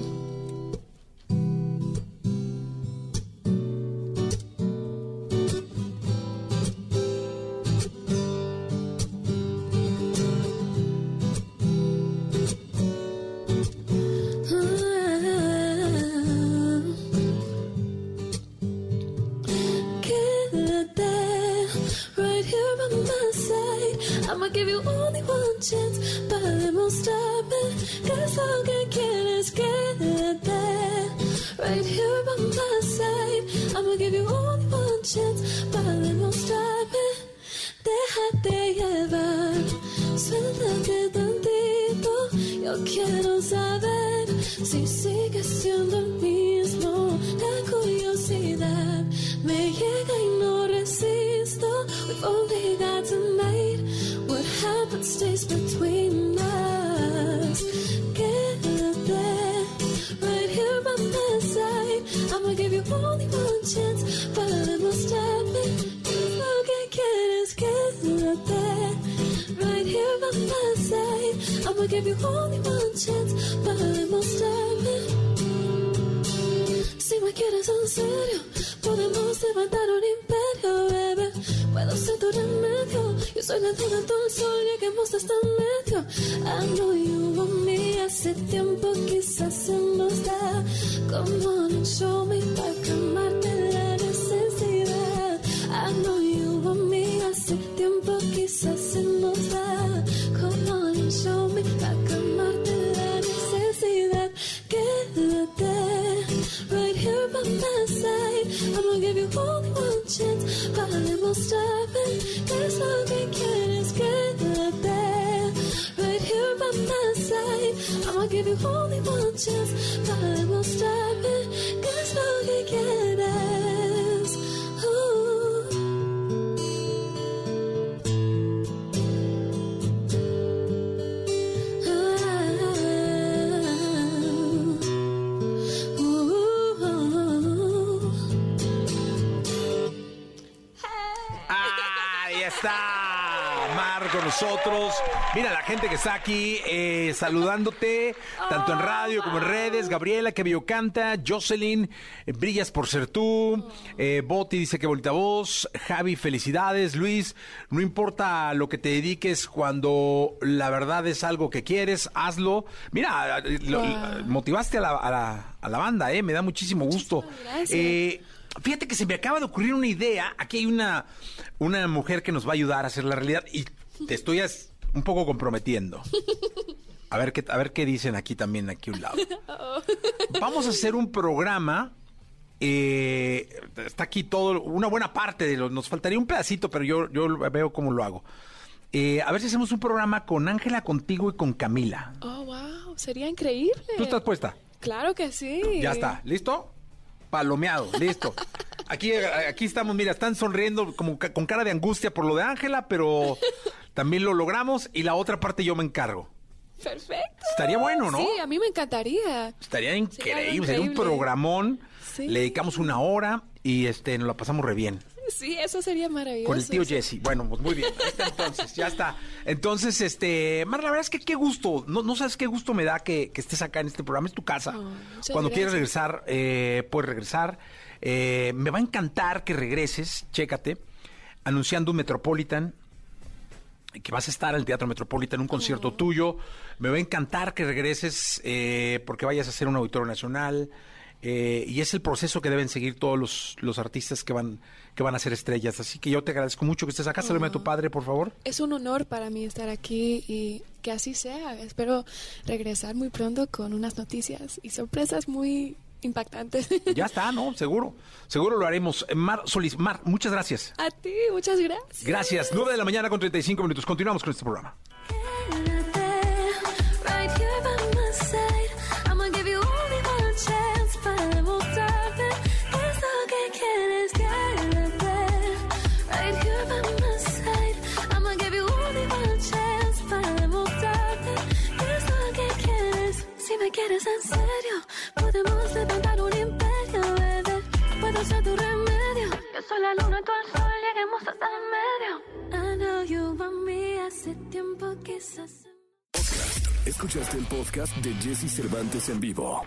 give you only one chance para demostrarme que es lo que quieres. Quédate right here by my side. I'ma give you only one chance para demostrarme. Déjate llevar, suéltate tantito. Yo quiero saber si sigues siendo el mismo. La curiosidad me llega y no resisto. We've only got tonight. Happens stays between us. Quédate right here by my side. I'ma give you only one chance para demostrarme que es lo que quieres. Quédate right here by my side. I'ma give you only one chance para demostrarme. Si me quieres en serio, podemos levantar un imperio, bebé. Puedo ser tu remedio. Yo soy la luna, tú el sol, lleguemos hasta el medio. I know you want me, hace tiempo quizás se nos da. Come on show me para calmarte la necesidad. I know you want me, hace tiempo quizás se nos da. Come on show me para calmarte la necesidad. Quédate right here by my side. I'ma give you only one chance. Podemos estar ¿Qué es lo que quieres? Quédate right here by my side. I'ma give you only one chance. Podemos estar ¿Qué es lo que quieres? Nosotros. Mira la gente que está aquí eh, saludándote, tanto en radio como en redes. Gabriela, que vio canta. Jocelyn, eh, brillas por ser tú. Eh, Boti dice que bonita voz. Javi, felicidades. Luis, no importa lo que te dediques, cuando la verdad es algo que quieres, hazlo. Mira, lo- Wow. motivaste a la, a la- a la banda, eh, me da muchísimo gusto. gracias. Eh, Fíjate que se me acaba de ocurrir una idea. Aquí hay una, una mujer que nos va a ayudar a hacer la realidad y te estoy un poco comprometiendo. A ver qué, a ver qué dicen aquí también, aquí a un lado. Vamos a hacer un programa. eh, está aquí todo, una buena parte de lo. Nos faltaría un pedacito, pero yo, yo veo cómo lo hago. Eh, a ver si hacemos un programa con Ángela, contigo y con Camila. Oh, wow, sería increíble. ¿Tú estás puesta? Claro que sí. Ya está, ¿listo? Palomeado, listo. Aquí, aquí estamos, mira, están sonriendo como ca- con cara de angustia por lo de Ángela, pero también lo logramos y la otra parte yo me encargo. Perfecto. Estaría bueno, ¿no? Sí, a mí me encantaría. Estaría increíble, sería un programón. Sí. Le dedicamos una hora y este nos la pasamos re bien. Sí, eso sería maravilloso. Con el tío. Jesse. Bueno, pues muy bien. Ahí está entonces, ya está. Entonces, este, Mar, la verdad es que qué gusto. No, no sabes qué gusto me da que, que estés acá en este programa. Es tu casa. Oh, Cuando quieras gracias. regresar, eh, puedes regresar. Eh, me va a encantar que regreses, chécate, anunciando un Metropolitan que vas a estar en el Teatro Metropolitan, un concierto tuyo. Me va a encantar que regreses eh, porque vayas a hacer un auditorio nacional. eh, y es el proceso que deben seguir todos los, los artistas que van, que van a ser estrellas. Así que yo te agradezco mucho que estés acá. Saludame a tu padre, por favor. Es un honor para mí estar aquí y que así sea. Espero regresar muy pronto con unas noticias y sorpresas muy impactantes. Ya está, ¿no? Seguro. Seguro lo haremos. Mar Solís, Mar, muchas gracias. A ti, muchas gracias. Gracias. 9 de la mañana con 35 minutos. Continuamos con este programa. Si me quieres en serio, podemos levantar un imperio, bebé. Puedo ser tu remedio. Yo soy la luna, tú el sol, lleguemos hasta el medio. I know you want me hace tiempo, quizás. Escuchaste el podcast de Jesse Cervantes en vivo.